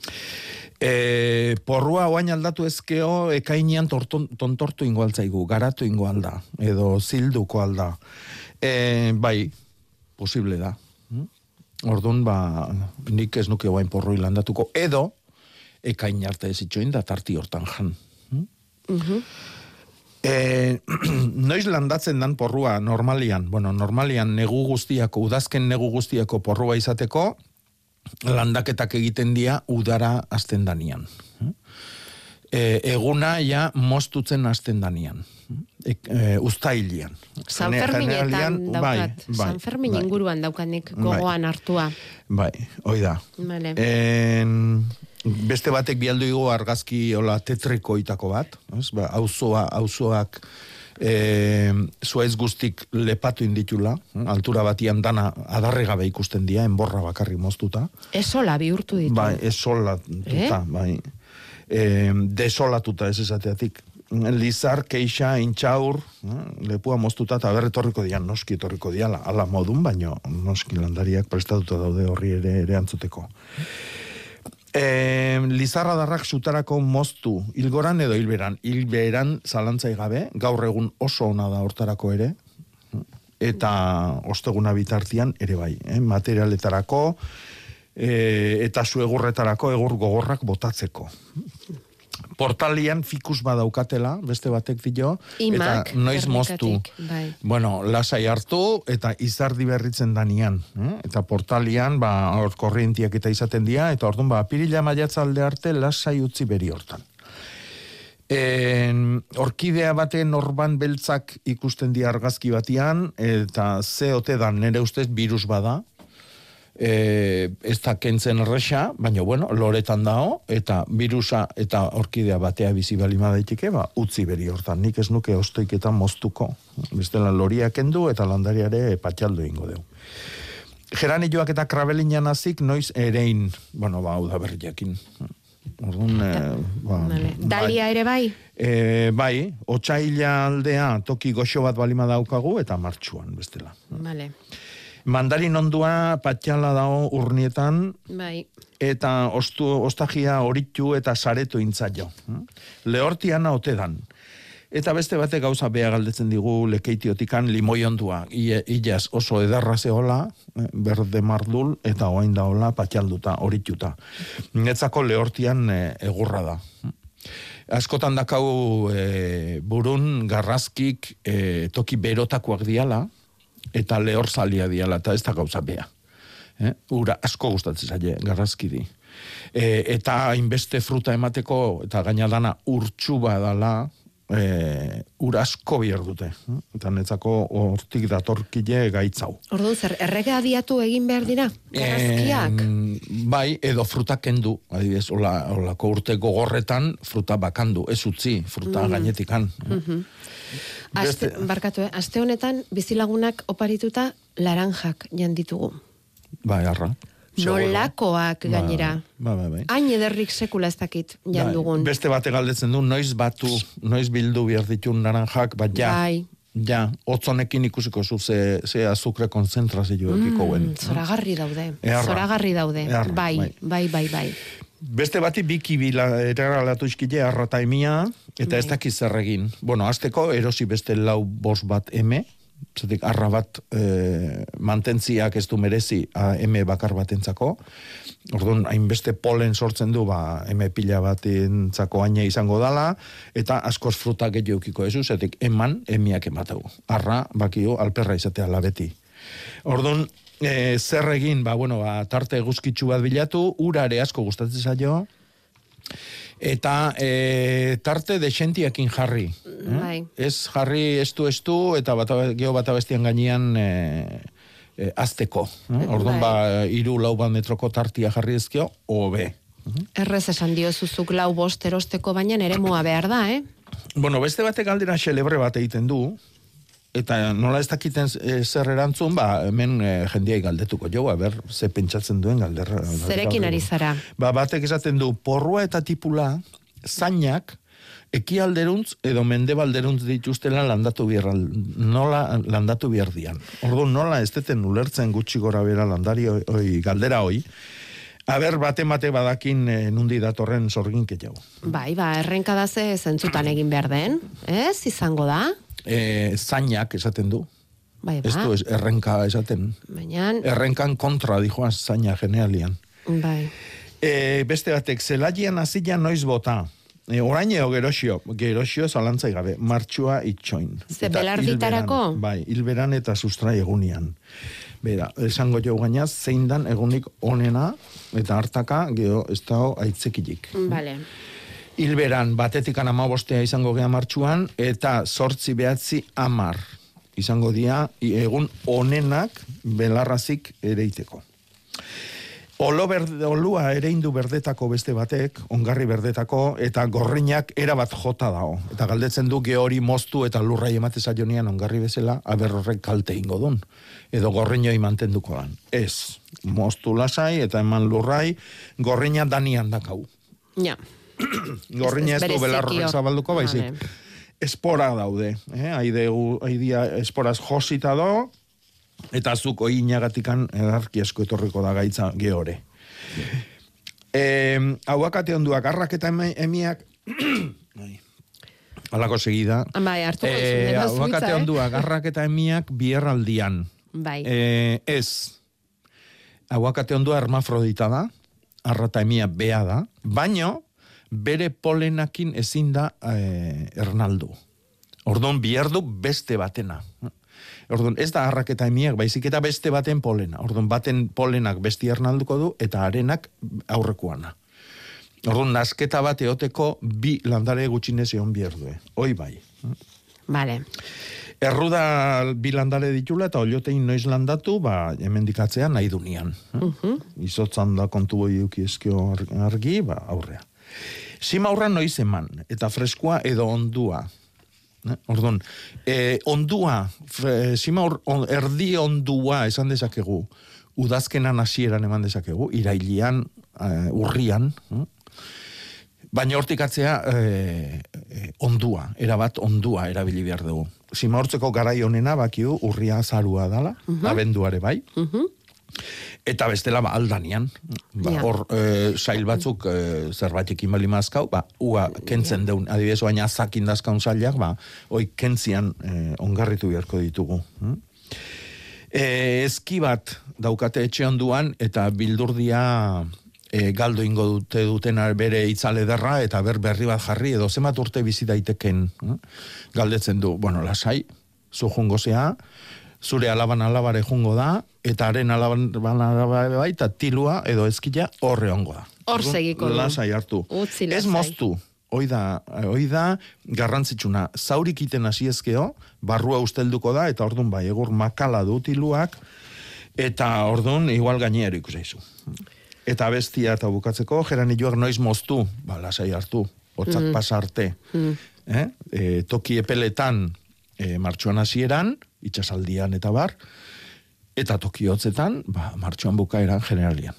E, porrua oain aldatu ezkeo ekainean torton, tontortu ingo altzaigu, garatu ingo alda, edo zilduko alda. E, bai, posible da. Orduan, ba, nik ez nuke oain porroi landatuko, edo ekain arte ez itxoin da tarti hortan jan. Hmm? E, noiz landatzen dan porrua normalian, bueno, normalian negu guztiako, udazken negu guztiako porrua izateko, landaketak egiten dira udara azten danian. E, eguna ja mostutzen azten danian. E, e, ustailian. San Ferminetan daukat. Bai, bai, San Fermin bai, inguruan daukanik bai. gogoan hartua. Bai, hoi da. Vale. En, beste batek bialdu igo argazki hola tetriko itako bat. Ba, auzoa, auzoak e, zuaiz guztik lepatu inditula, altura batian dana adarre gabe ikusten dia, enborra bakarri moztuta. Esola bihurtu ditu. Bai, esola tuta, eh? bai. E, desolatuta ez esateatik. Lizar, keixa, intxaur, lepua moztuta, eta berretorriko dian, noski etorriko diala, ala modun, baino noski landariak prestatuta daude horri ere, ere antzuteko. E, Lizarra darrak sutarako moztu, ilgoran edo hilberan. Hilberan zalantzai gabe, gaur egun oso ona da hortarako ere, eta osteguna bitartian ere bai, eh? materialetarako, e, eta zu egurretarako egur gogorrak botatzeko portalian fikus badaukatela, beste batek dio, eta noiz moztu. Bai. Bueno, lasai hartu, eta izardi berritzen danian. Eh? Eta portalian, ba, hor korrientiak eta izaten dira, eta orduan, ba, pirila maiatzalde arte, lasai utzi beri hortan. En, orkidea baten orban beltzak ikusten di argazki batian, eta ze ote da nere ustez virus bada, e, ez da kentzen erresa, baina bueno, loretan dao, eta virusa eta orkidea batea bizi balima daiteke, ba, utzi beri hortan, nik ez nuke ostoiketan moztuko. Bestela loria kendu eta landariare patxaldo ingo deu. Geranilloak eta krabelinan azik, noiz erein, bueno, ba, hau da berriakin. Orduan, e, ba, vale. Dalia ere bai? E, bai, otxaila aldea toki goxo bat balima daukagu eta martxuan, bestela. Vale. Mandarin ondua patxala dago urnietan. Bai. Eta ostu, ostagia horitu eta saretu intzaio. Lehortian ote dan. Eta beste bate gauza bea galdetzen digu lekeitiotikan limoi ondua. Iaz oso edarra zehola, eh, berde mardul, eta oain da hola patxalduta, horituta. Netzako lehortian eh, egurra da. Askotan dakau e, burun garrazkik e, toki berotakoak diala, eta lehor zalia diala, eta ez da gauza bea. Eh? Ura asko gustatzen zaie, garrazkidi. E, eta inbeste fruta emateko, eta gaina dana urtsu badala, e, ura asko bihar dute. Eta netzako hortik datorkile gaitzau. Orduan, zer, errege adiatu egin behar dira? Garrazkiak? bai, edo fruta kendu. Adibidez, hola, holako urte gogorretan fruta bakandu. Ez utzi, fruta mm. gainetikan. Mm Aste, barkatu, eh? Aste honetan, bizilagunak oparituta laranjak janditugu. Bai, arra. Nolakoak ba, gainera. Ba, ba, ba, Hain ederrik sekula ez dakit jandugun. Bai, beste bate galdetzen du, noiz batu, noiz bildu behar ditun naranjak, bat ja. Bai. Ja, otzonekin ikusiko zu ze, ze azukre konzentrazio mm. Zoragarri daude. Zoragarri daude. bai, bai, bai, bai, bai. Beste bati biki bila eraralatu iskile arrata emia, eta ez bai. dakiz zer egin. Bueno, azteko erosi beste lau bos bat eme, zetik arra bat e, mantentziak ez du merezi a, eme bakar batentzako. Orduan, hainbeste polen sortzen du, ba, eme pila bat entzako aina izango dala, eta askoz fruta gehiokiko ezu, zetik eman emiak ematau. Arra, bakio, alperra izatea labeti. Orduan, e, zer egin, ba, bueno, ba, tarte guzkitzu bat bilatu, urare asko gustatzen zaio, eta e, tarte de xentiakin jarri. Eh? Bai. Ez jarri estu estu eta bat, geho bat abestian gainean e, e, azteko. Eh? Orduan bai. ba, iru lau bat metroko tartia jarri ezkio, obe. Errez esan dio zuzuk lau bost erosteko baina ere moa behar da, eh? Bueno, beste batek galdera xelebre bat egiten du, Eta nola ez dakiten e, zer erantzun, ba, hemen e, jendiai galdetuko jo, ber, ze pentsatzen duen galderra. Zerekin ari zara? Ba, batek esaten du, porrua eta tipula, zainak, ekialderuntz edo mendebalderuntz dituztela landatu bihar, nola landatu bihar dian. Ordu nola ez deten ulertzen gutxi gora bera landari oi, galdera hoi, Aber, bate mate badakin e, nundi datorren sorgin jau. Bai, ba, errenka da ze zentzutan egin behar den, ez, izango da? E, zainak esaten du. Bai, ba. Ez du, ez, errenka esaten. Baina... Errenkan kontra, dijoan zaina genealian. Bai. E, beste batek, zelaian azilan noiz bota. E, orain eo gerosio, gerosio zalantzai gabe, martxua itxoin. Ze belarditarako? Bai, hilberan eta sustrai egunian. Bera, esango jo gainaz, zein dan egunik onena, eta hartaka, geho, ez dago aitzekilik. Vale hilberan batetik bostea izango gea martxuan, eta sortzi behatzi amar izango dia egun onenak belarrazik ereiteko. Olo berde, olua ere indu berdetako beste batek, ongarri berdetako, eta gorriñak erabat jota dao. Eta galdetzen du geori moztu eta lurrai emateza jonian ongarri bezala, aberrorrek kalte ingo dun. Edo gorriñoi mantenduko dan. Ez, moztu lasai eta eman lurrai, gorriña danian dakau. Ja. Gorriña ez du belarrorek zabalduko, baizik. Espora daude, eh? Aide, aidia esporaz josita do, eta zuk oi inagatikan edarki asko etorriko da gaitza geore. Eh, aguakate onduak, arrak eta emiak, alako segida. Bai, hartu eh, Aguakate onduak, arrak eta emiak bierraldian. Bai. Eh, ez, aguakate ondua hermafrodita da, arrata emia bea da, baino, bere polenakin ezin da e, ernaldu. Ordon biherdu beste batena. Ordon ez da harrak eta emiak, baizik eta beste baten polena. Ordon baten polenak besti ernalduko du eta arenak aurrekoana. Ordon nasketa bat eoteko bi landare gutxinez egon bierdue. Hoi bai. Vale. Erruda bi landare ditula eta oliotein noiz landatu, ba, hemen dikatzea nahi dunian. Uh -huh. Izotzan da kontu boi argi, ba, aurrea. Sima aurra noiz eman, eta freskoa edo ondua. Eh? Ordon, eh, ondua, fre, sima on, erdi ondua esan dezakegu, udazkenan hasieran eman dezakegu, irailian, uh, urrian, eh? baina hortikatzea eh, eh, ondua, erabat ondua erabili behar dugu. Sima garai honena bakiu urria zarua dala, uh -huh. abenduare bai, uh Eta bestela ba aldanian, ba, hor e, sail batzuk e, zerbaitik imali mazkau, ba, ua kentzen deun, adibidez, baina zakin dazkaun zailak, ba, oi kentzian e, ongarritu beharko ditugu. E, eski bat daukate etxe onduan, eta bildurdia e, galdo ingo dute duten bere itzale derra, eta ber berri bat jarri, edo zemat urte bizi daiteken. Hm? Galdetzen du, bueno, lasai, zu zea, zure alaban alabare jungo da, eta haren alaban bai, eta tilua edo ezkila horre ongo da. Hor segiko. Lasai hartu. Utzi Ez lasai. moztu, hoi da, hoi da garrantzitsuna. Zaurik iten hasi ezkeo, barrua ustelduko da, eta ordun bai, egur makala du tiluak, eta ordun igual gainero ikusaizu. Eta bestia eta bukatzeko, jeran joak noiz moztu, ba, lasai hartu, hotzak Mhm. pasa arte. Mm. Eh? E, toki epeletan e, martxoan hasieran, itxasaldian eta bar, eta toki hotzetan, ba, martxoan bukaeran generalian.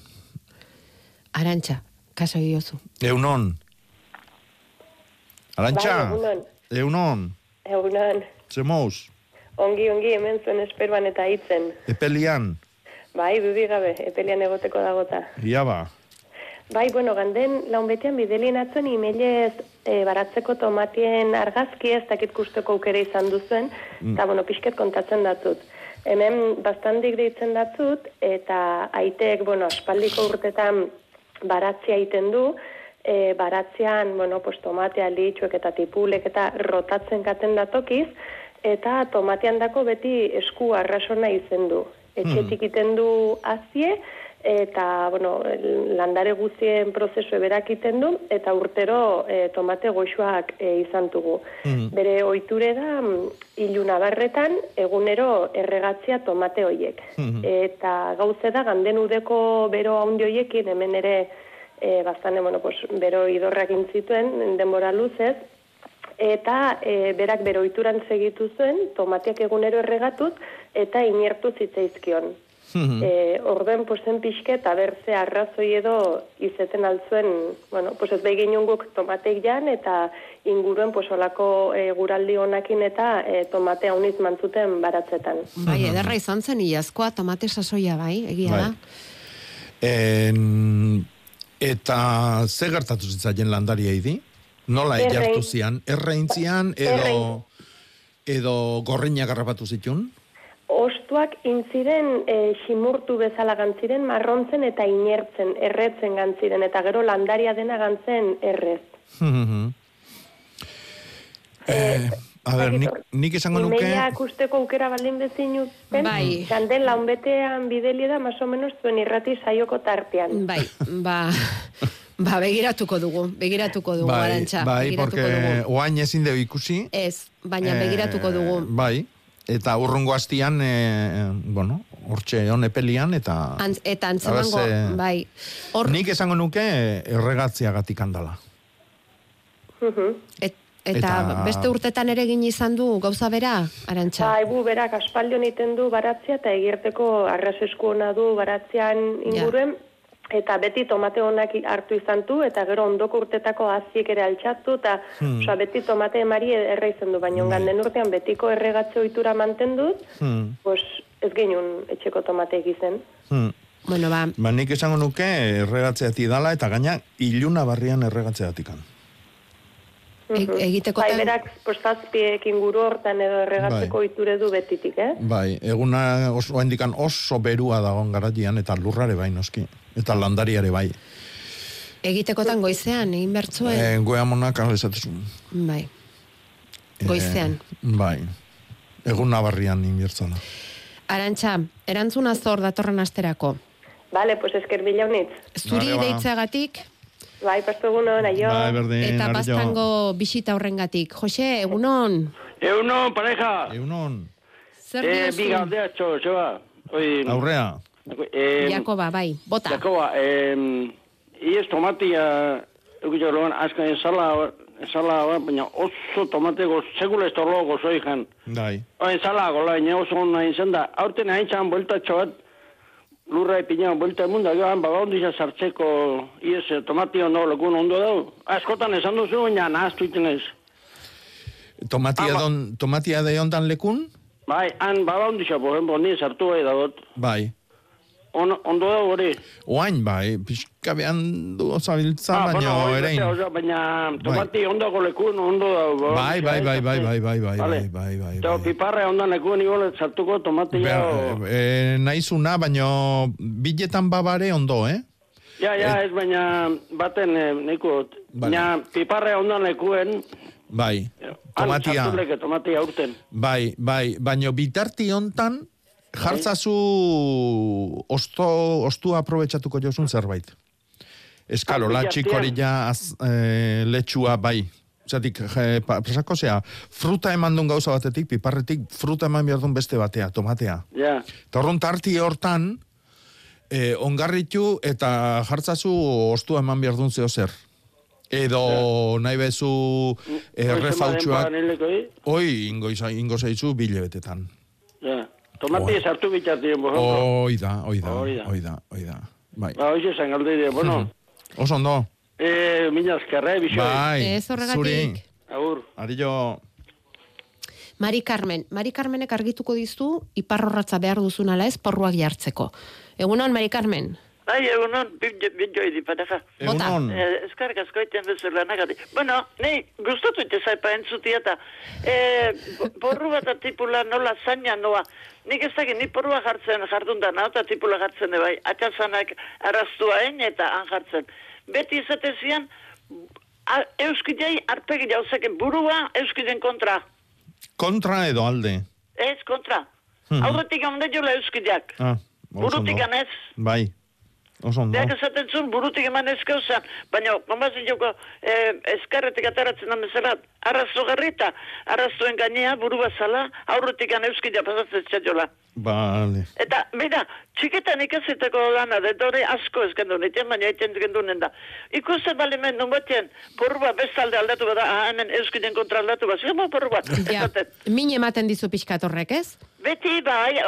Arantxa, kaso diozu. Eunon. Arantxa. Bai. Eunon. Egunon, Zemouz. ongi, ongi, hemen zuen esperban eta hitzen. Epelian. Bai, dudik gabe, epelian egoteko dagota. Ia ba. Bai, bueno, ganden launbetean bidelien atzen imelez e, baratzeko tomatien argazki ez dakit kusteko aukera izan duzuen, Mm. eta bueno, pixket kontatzen datzut. Hemen bastandik deitzen datzut, eta aitek, bueno, aspaldiko urtetan baratzia egiten du, e, baratzean, bueno, pues, tomatea litxuek eta tipulek eta rotatzen katen datokiz, eta tomatean dako beti esku arrasona izen du. Etxetik iten du azie, eta, bueno, landare guztien prozesu berak iten du, eta urtero e, tomate goxoak e, izan dugu. Bere ohiture da, mm, iluna barretan, egunero erregatzia tomate hoiek. Eta gauze da, ganden udeko bero haundi hoiekin, hemen ere, e, bastane, bueno, pues, bero idorrak intzituen, denbora luzez, eta e, berak bero ohituran segitu zuen, tomateak egunero erregatuz, eta inertu zitzaizkion. E, orden, pues, zen pixke eta berze arrazoi edo izeten altzuen, bueno, pues ez begin guk tomateik jan, eta inguruen, pues, olako e, guraldi honakin eta e, tomate hauniz mantzuten baratzetan. Bai, ederra izan zen iazkoa tomate sasoia bai, egia Bai. da. En, eta ze gertatu zitzaien landaria idi? Nola Errein. jartu zian? Erreintzian edo edo gorreina garrapatu zitun? Ostuak intziren e, ximurtu bezala gantziren marrontzen eta inertzen, erretzen gantziren, eta gero landaria dena gantzen errez. eh, a ber, nik, nik esango nuke... Imeia kusteko aukera baldin bezinu zen, Bai. ganden launbetean bideli da, más o menos zuen irrati saioko tartean. Bai, ba, ba begiratuko dugu, begiratuko dugu, bai, Arantxa. bai, porque dugu. oain ezin deu ikusi. Ez, baina Eh, begiratuko dugu. Bai, eta urrungo hastian, eh, bueno, hortxe hone pelian, eta... Antz, eta antzemango, ze- bai. Hor, Nik esango nuke erregatziagatik handala. et, eta, eta- beste urtetan ere egin izan du gauza bera, Arantxa. Bai, bu, berak aspaldion iten du baratzia eta egirteko arrazesku ona du baratzean inguruen, eta beti tomate honak hartu izan du, eta gero ondoko urtetako aziek ere altxatu, eta Hmm. osea, beti tomate emari erra izan du, baina ganden urtean betiko erregatze ohitura mantendu, Hmm. pues ez genuen etxeko tomateek izen. Hmm. Bueno, ba, Ba, nik esango nuke erregatzeatik dala, eta gaina iluna barrian erregatzeatik. E- egiteko Bai, berak, pues, zazpiek inguru hortan edo erregatzeko Bai. ohiture du betitik, eh? Bai, eguna oso, indikan oso berua dagoen garatian, eta lurrare bai noski. Eta landariare bai. egitekotan goizean, egin bertzuen. Eh, goea monak alezatezun. Bai, goizean. bai. Egun nabarrian inbiertzala. Arantxa, erantzuna zor datorren asterako. Vale, pues esker bila honitz. Zuri Vale, ba. deitzeagatik Bai, pasto egunon, aio. Bai, berdin, eta aio. baztango bisita horrengatik. Jose, egunon, Egunon, pareja. Egunon. zer Eh, diozu? bi galdeatxo, zeba. Oi, Aurrea. eh, Jakoba, bai, bota. Jakoba, eh, iez tomatia, eukitxo loan, azken ensala, ensala, baina oso tomateko, segula ez torlo gozo ikan. Bai. O, ensala, gola, ina oso hona izan da. Aurten hain txan bueltatxo bat, lurra epina buelta emunda, joan, baga ondisa sartzeko, iez, eh, tomatio no lekun ondo dau. Askotan esan duzu, baina nahaztu iten ez. Tomatia, don, tomatia de ondan lekun? Bai, han baga ondisa, por ejemplo, ni sartu bai dagot. Bai. On, ondo da hori. Oain, bai, pixka behan du zabiltza, Ah, baina beste, osea, baina tomati ondako lekun ondo da. Bai, bai, bai, bai, bai, bai, bai, Vale. bai, bai, bai. Eta piparra ondan lekun igual sartuko tomatia. Ber, eh, naizuna, baina biletan babare ondo, eh? Ja, ja, ez baina baten eh, neko. Baina piparra ondan lekuen. Bai, tomatia. tomatia urten. Bai, bai, baina bitarti hontan jartzazu osto, ostua aprobetsatuko josun zerbait. Eskalo, la txikorilla az, e, letxua bai. Zatik, presako zea, fruta eman duen gauza batetik, piparretik, fruta eman behar duen beste batea, tomatea. Ja. Eta horren tarti hortan, e, ongarritu eta jartzazu ostua eman behar duen zeo zer. Edo ja. nahi bezu errefautxuak. Oi, ingo, ingo zeizu bile betetan. Ja. Tomati esartu bitxatien, Oi da, oi da, oi da, oi da. Bai. Ba, oizu esan galdire, bueno. Oso ondo. Eh, mina eskerra, bisoi. Bai, Ez horregatik. Agur. Arillo. Mari Carmen, Mari Carmenek argituko dizu iparrorratza behar duzun ala ez porruak jartzeko. Egunon, Mari Carmen? Ai, egunon, binjoi di pareja. Egunon. Eh, eskarrik asko iten bezala nagati. Bueno, nei, gustatu ite zaipa entzutia eta eh, porru bat atipula nola zaina noa. Nik ez dakit, ni porrua jartzen jardun da, nao, eta tipula jartzen bai. Atxazanak arrastuain eta han jartzen. Beti izate zian, euskidei arpegi jauzeken burua euskiden kontra. Kontra edo alde? Ez, kontra. Hmm. Aurretik hamde jola euskideak. Ah, Burutik anez. Bai. Oso ondo. Beak esaten zuen burutik eman ezkauzan, baina gomazin joko eh, eskarretik ataratzen da mezelat, arrazo garrita, arraztuen gainea buru bazala, aurretik an euskidea pasatzen txatxola. Vale. Eta, mira, txiketan ikazetako lana, dore asko ez gendu niten, baina iten gendu da. Ikusten bali men, nun batien, porru bat bestalde aldatu bada, ah, hemen euskiden kontra aldatu bat, zema porru bat. Ja, min ematen dizu pixkatorrek, ez? Beti, bai,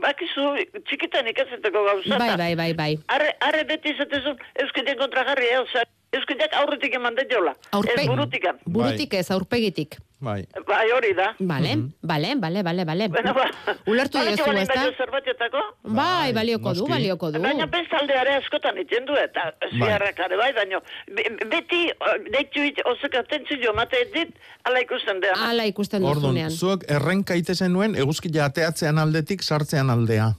bakizu, txikitan ikazetako gauzata. Bai, bai, bai, bai. Arre, arre beti izatezun, euskiden kontra jarri, eh, oza, euskideak aurretik eman det jola. Aurpe... Ez burutikan. Burutik ez, aurpegitik. Bai. Bai, hori da. Bale, bale, bale, bale, bale. Bueno, ba. Ulertu diozu, ez da? Bai, balioko du, balioko du. Baina bestaldeare askotan iten du, eta ziarrak ere bai, baina beti, deitu hit, ozek atentzio mate dit, ala ikusten da. Ala ikusten duzunean. Ordon, zuek errenka itezen nuen, eguzkila ateatzean aldetik, sartzean aldea.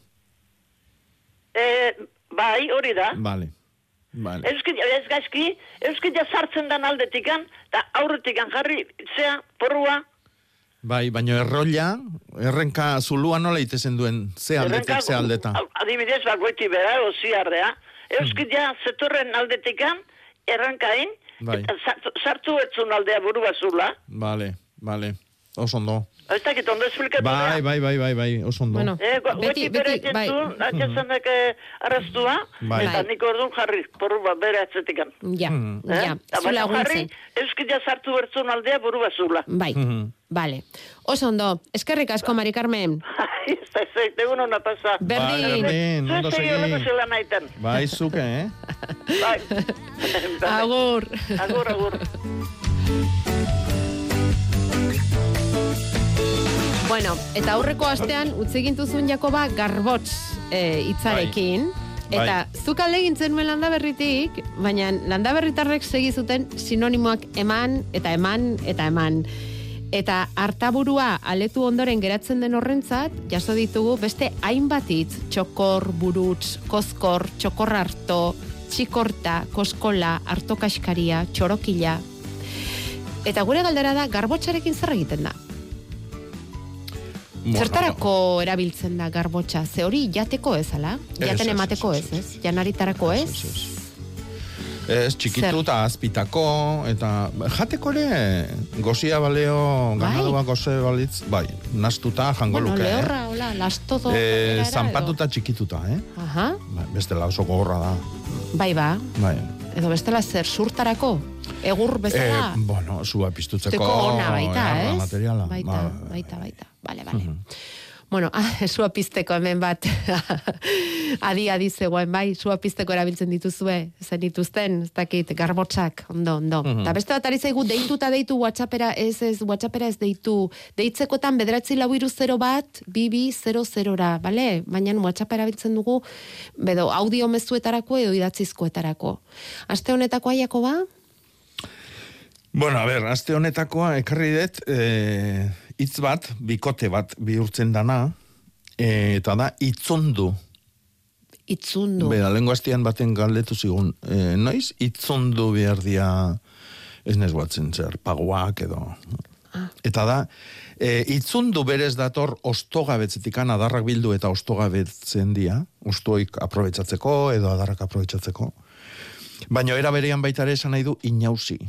Eh, bai, hori da. Vale. Vale. Euskid, ez gaizki, euskid sartzen dan aldetikan, eta aurretikan jarri, zea, porrua. Bai, baina errolla, errenka zulua nola itezen duen, ze aldetik, ze aldeta. Adibidez, bagoiti bera, oziarrea. Euskid ja zetorren aldetikan, errankain, bai. eta sartu etzun aldea burua zula. Vale, vale, oso ondo. Ez dakit, ondo esplikatu bai, bai, bai, bai, bai, oso ondo. Bueno, eh, beti, beti, bai. Atxazanek arrastua, bai. eta nik orduan jarri, porru bat bere atzetikan. Ja, eh? ja, zula jarri, euskidea sartu bertzun aldea buru bazula. Bai, bale. Oso ondo, eskerrik asko, Mari Carmen. Ez da, ez da, egun hona pasa. Berdin. Berdin, ondo segi. Bai, zuke, eh? Bai. Agur. Agur, agur. Bueno, eta aurreko astean utzi gintuzun Jakoba garbots e, itzarekin. Bai. Eta bai. zuk alde gintzen nuen landa berritik, baina landa berritarrek segi zuten sinonimoak eman eta eman eta eman. Eta hartaburua aletu ondoren geratzen den horrentzat, jaso ditugu beste hainbat hitz, txokor, burutz, kozkor, txokor harto, txikorta, koskola, harto kaskaria, txorokila. Eta gure galdera da, garbotxarekin zer egiten da? Bueno, Zertarako erabiltzen da garbotxa? Ze hori jateko ez, ala? Jaten emateko ez, ez? Janaritarako ez? Ez, txikitu eta azpitako, eta jateko ere, gozia baleo, ganadua goze balitz, bai, nastuta jango bueno, luke. Bueno, lehorra, hola, lastodo. E, zampatuta txikituta, eh? Aha. Bai, bestela oso gogorra da. Bai, ba. Bai. Edo bestela zer surtarako? Egur bezala? Eh, bueno, zua piztutzeko. Teko ona baita, ez? Materiala. Baita, ba, baita, baita. Bale, bale. Uh -huh. Bueno, ah, zua pizteko hemen bat adi adi zegoen bai, zua pizteko erabiltzen dituzue, zen dituzten, ez dakit, garbotxak, ondo, ondo. Eta uh -huh. beste bat ari zaigu, deituta deitu whatsappera, ez ez, whatsappera ez deitu, deitzekotan bederatzi lau iru zero bat, bibi zero zerora, bale? Baina whatsappera erabiltzen dugu, bedo, audio mezuetarako edo idatzizkoetarako. Aste honetako aiako ba? Bueno, a ber, aste honetakoa ekarri dut, eh, hitz bat, bikote bat bihurtzen dana, e, eta da itzondu. Itzundu. Bera, lengua hastian baten galdetu zigun, e, noiz itzondu behar dia ez nes batzen zer, paguak edo. Ah. Eta da, e, itzundu berez dator ostogabetzetik adarrak bildu eta ostogabetzen dia, ostoik aprobetsatzeko edo adarrak aprobetsatzeko. Baina era berean baita ere esan nahi du inausi.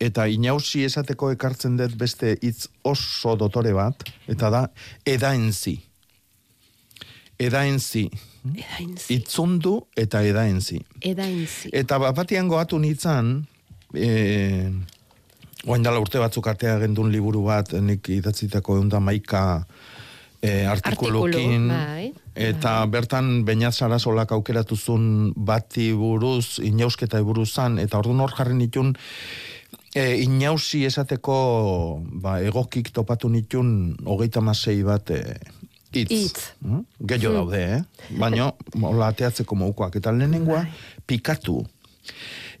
Eta inausi esateko ekartzen dut beste hitz oso dotore bat, eta da edaenzi. Edaenzi. Edaenzi. Itzundu eta edaenzi. Edaenzi. Eta bat batian goatu nintzen, e, Oain dala urte batzuk artea gendun liburu bat, nik idatzitako egun da maika e, artikulukin. bai. Eta bertan bainat sarazolak aukeratuzun bati buruz, inausketa buruzan, eta orduan hor jarri nitun, e, inausi esateko ba, egokik topatu nitun hogeita masei bat e, itz. Itz. Hmm? Gehiago hmm. daude, eh? Baina, hola, ateatzeko moukoak. Eta lehenengoa, bai. pikatu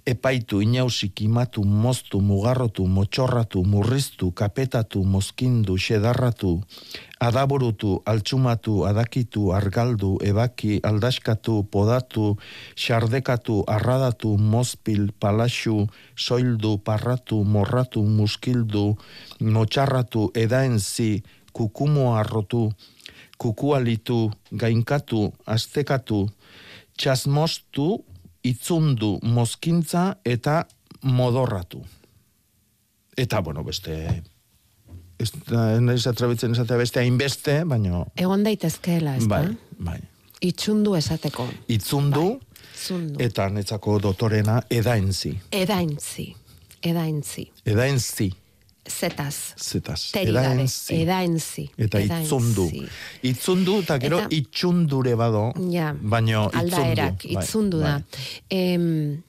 epaitu, inausi, kimatu, moztu, mugarrotu, motxorratu, murriztu, kapetatu, mozkindu, xedarratu, adaburutu, altxumatu, adakitu, argaldu, ebaki, aldaskatu, podatu, xardekatu, arradatu, mozpil, palaxu, soildu, parratu, morratu, muskildu, motxarratu, edaenzi, kukumo arrotu, kukualitu, gainkatu, astekatu, txasmostu, itzundu mozkintza eta modorratu. Eta, bueno, beste... Ez nahiz atrabitzen esatea beste hainbeste, baina... Egon daitezkeela, ez bai, bai. Itzundu esateko. Itzundu, bai. eta netzako dotorena edainzi. Edainzi. Edainzi. Edainzi. Zetaz. Zetaz. Edaenzi. Edaenzi. Eta itzundu. Itzundu, eta gero eta, itxundure bado. Ja. Baino itzundu. Aldaerak, bai, itzundu da. Bai. Em,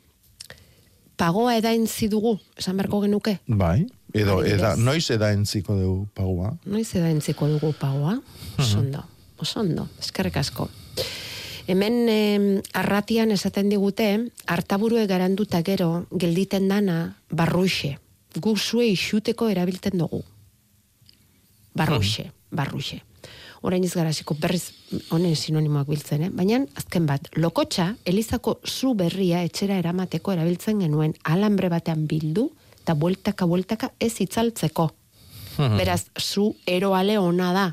pagoa edaenzi dugu, esan berko genuke? Bai. Edo, eda, noiz edaentziko dugu pagoa? Noiz edaentziko dugu pagoa? Osondo. Osondo. Eskerrik asko. Hemen em, arratian esaten digute, hartaburue garanduta gero, gelditen dana, barruxe gu zue isuteko erabiltzen dugu. Barruxe, hmm. barruxe. Orain izgaraziko berriz honen sinonimoak biltzen, eh? baina azken bat, lokotxa, elizako zu berria etxera eramateko erabiltzen genuen alambre batean bildu, eta bueltaka, bueltaka ez itzaltzeko. Hmm. Beraz, zu eroale ona da.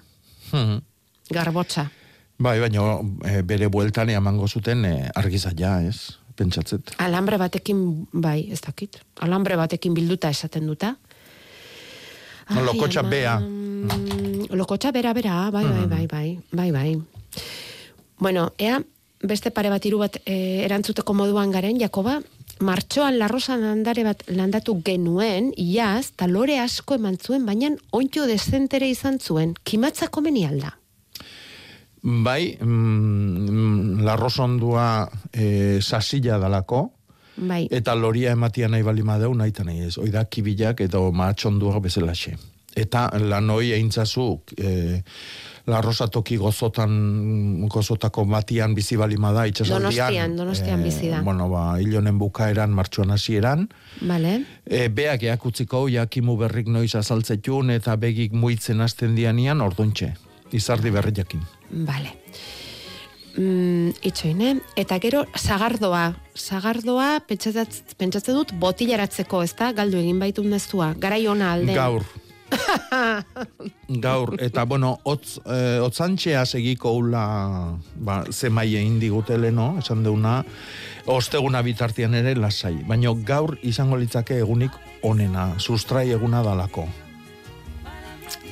Hmm. Garbotxa. Bai, baina e, bere bueltan emango zuten e, argizaia, ez? pentsatzet. Alambre batekin, bai, ez dakit. Alambre batekin bilduta esaten duta. No, lokotxa bea. lokotxa bera, bera, bai, bai, bai, bai, bai, bai. Bueno, ea, beste pare bat iru bat e, erantzuteko moduan garen, Jakoba, martxoan larrosan landare bat landatu genuen, iaz, talore asko eman zuen, baina ointio dezentere izan zuen, kimatzako meni alda? Bai, mm, la rosondua e, sasilla dalako, bai. eta loria ematia nahi bali madeu, nahi eta nahi ez. Oida kibilak eta maatxondua bezalaxe. Eta lanoi eintzazu, e, la rosa toki gozotan, gozotako batian bizi bali mada, itxasaldian. Donostian, donostian e, bizi da. Bueno, ba, hilonen bukaeran, martxuan hasieran. Vale. E, beak eakutziko, jakimu berrik noiz azaltzetun, eta begik muitzen hasten dianian, orduntxe. Izardi berriakin. Vale. Mm, itxoine, eta gero zagardoa, zagardoa pentsatzen dut botilaratzeko, ez da, galdu egin baitu neztua, garai ona alde. Gaur. Gaur, eta bueno, otz, eh, otzantxea segiko ula ba, zemaie indigutele, no? Esan deuna, osteguna bitartian ere lasai. Baina gaur izango litzake egunik onena, sustrai eguna dalako.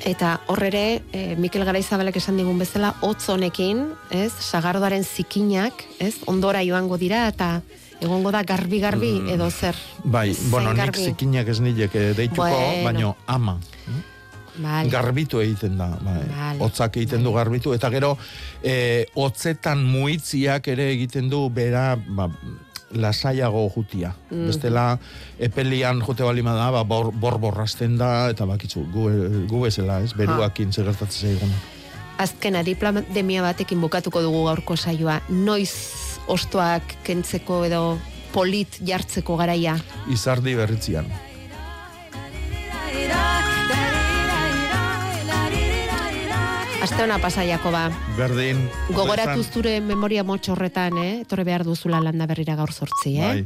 Eta horrere, e, eh, Mikel Garaizabalek esan digun bezala, hotz honekin, ez, sagardaren zikinak, ez, ondora joango dira, eta egongo da garbi-garbi mm. edo zer. Bai, bueno, nik zikinak ez nilek deituko, bueno. baino ama. Vale. Garbitu egiten da, bai. Vale. Otzak egiten du garbitu, eta gero, e, otzetan muitziak ere egiten du, bera, ba, lasaiago jutia. Mm. Bestela, epelian jote bali da, ba, bor, bor borrasten da, eta bakitzu, gu, gu bezala, ez, beruakin ah. segertatzen zaigun. Azkena, diplomatemia batekin bukatuko dugu gaurko saioa. Noiz ostoak kentzeko edo polit jartzeko garaia? Izardi berritzian. Aste hona pasaiako ba. Berdin. Gogoratu zure memoria motxorretan, eh? Torre behar duzula landa berrira gaur sortzi, eh? Bai.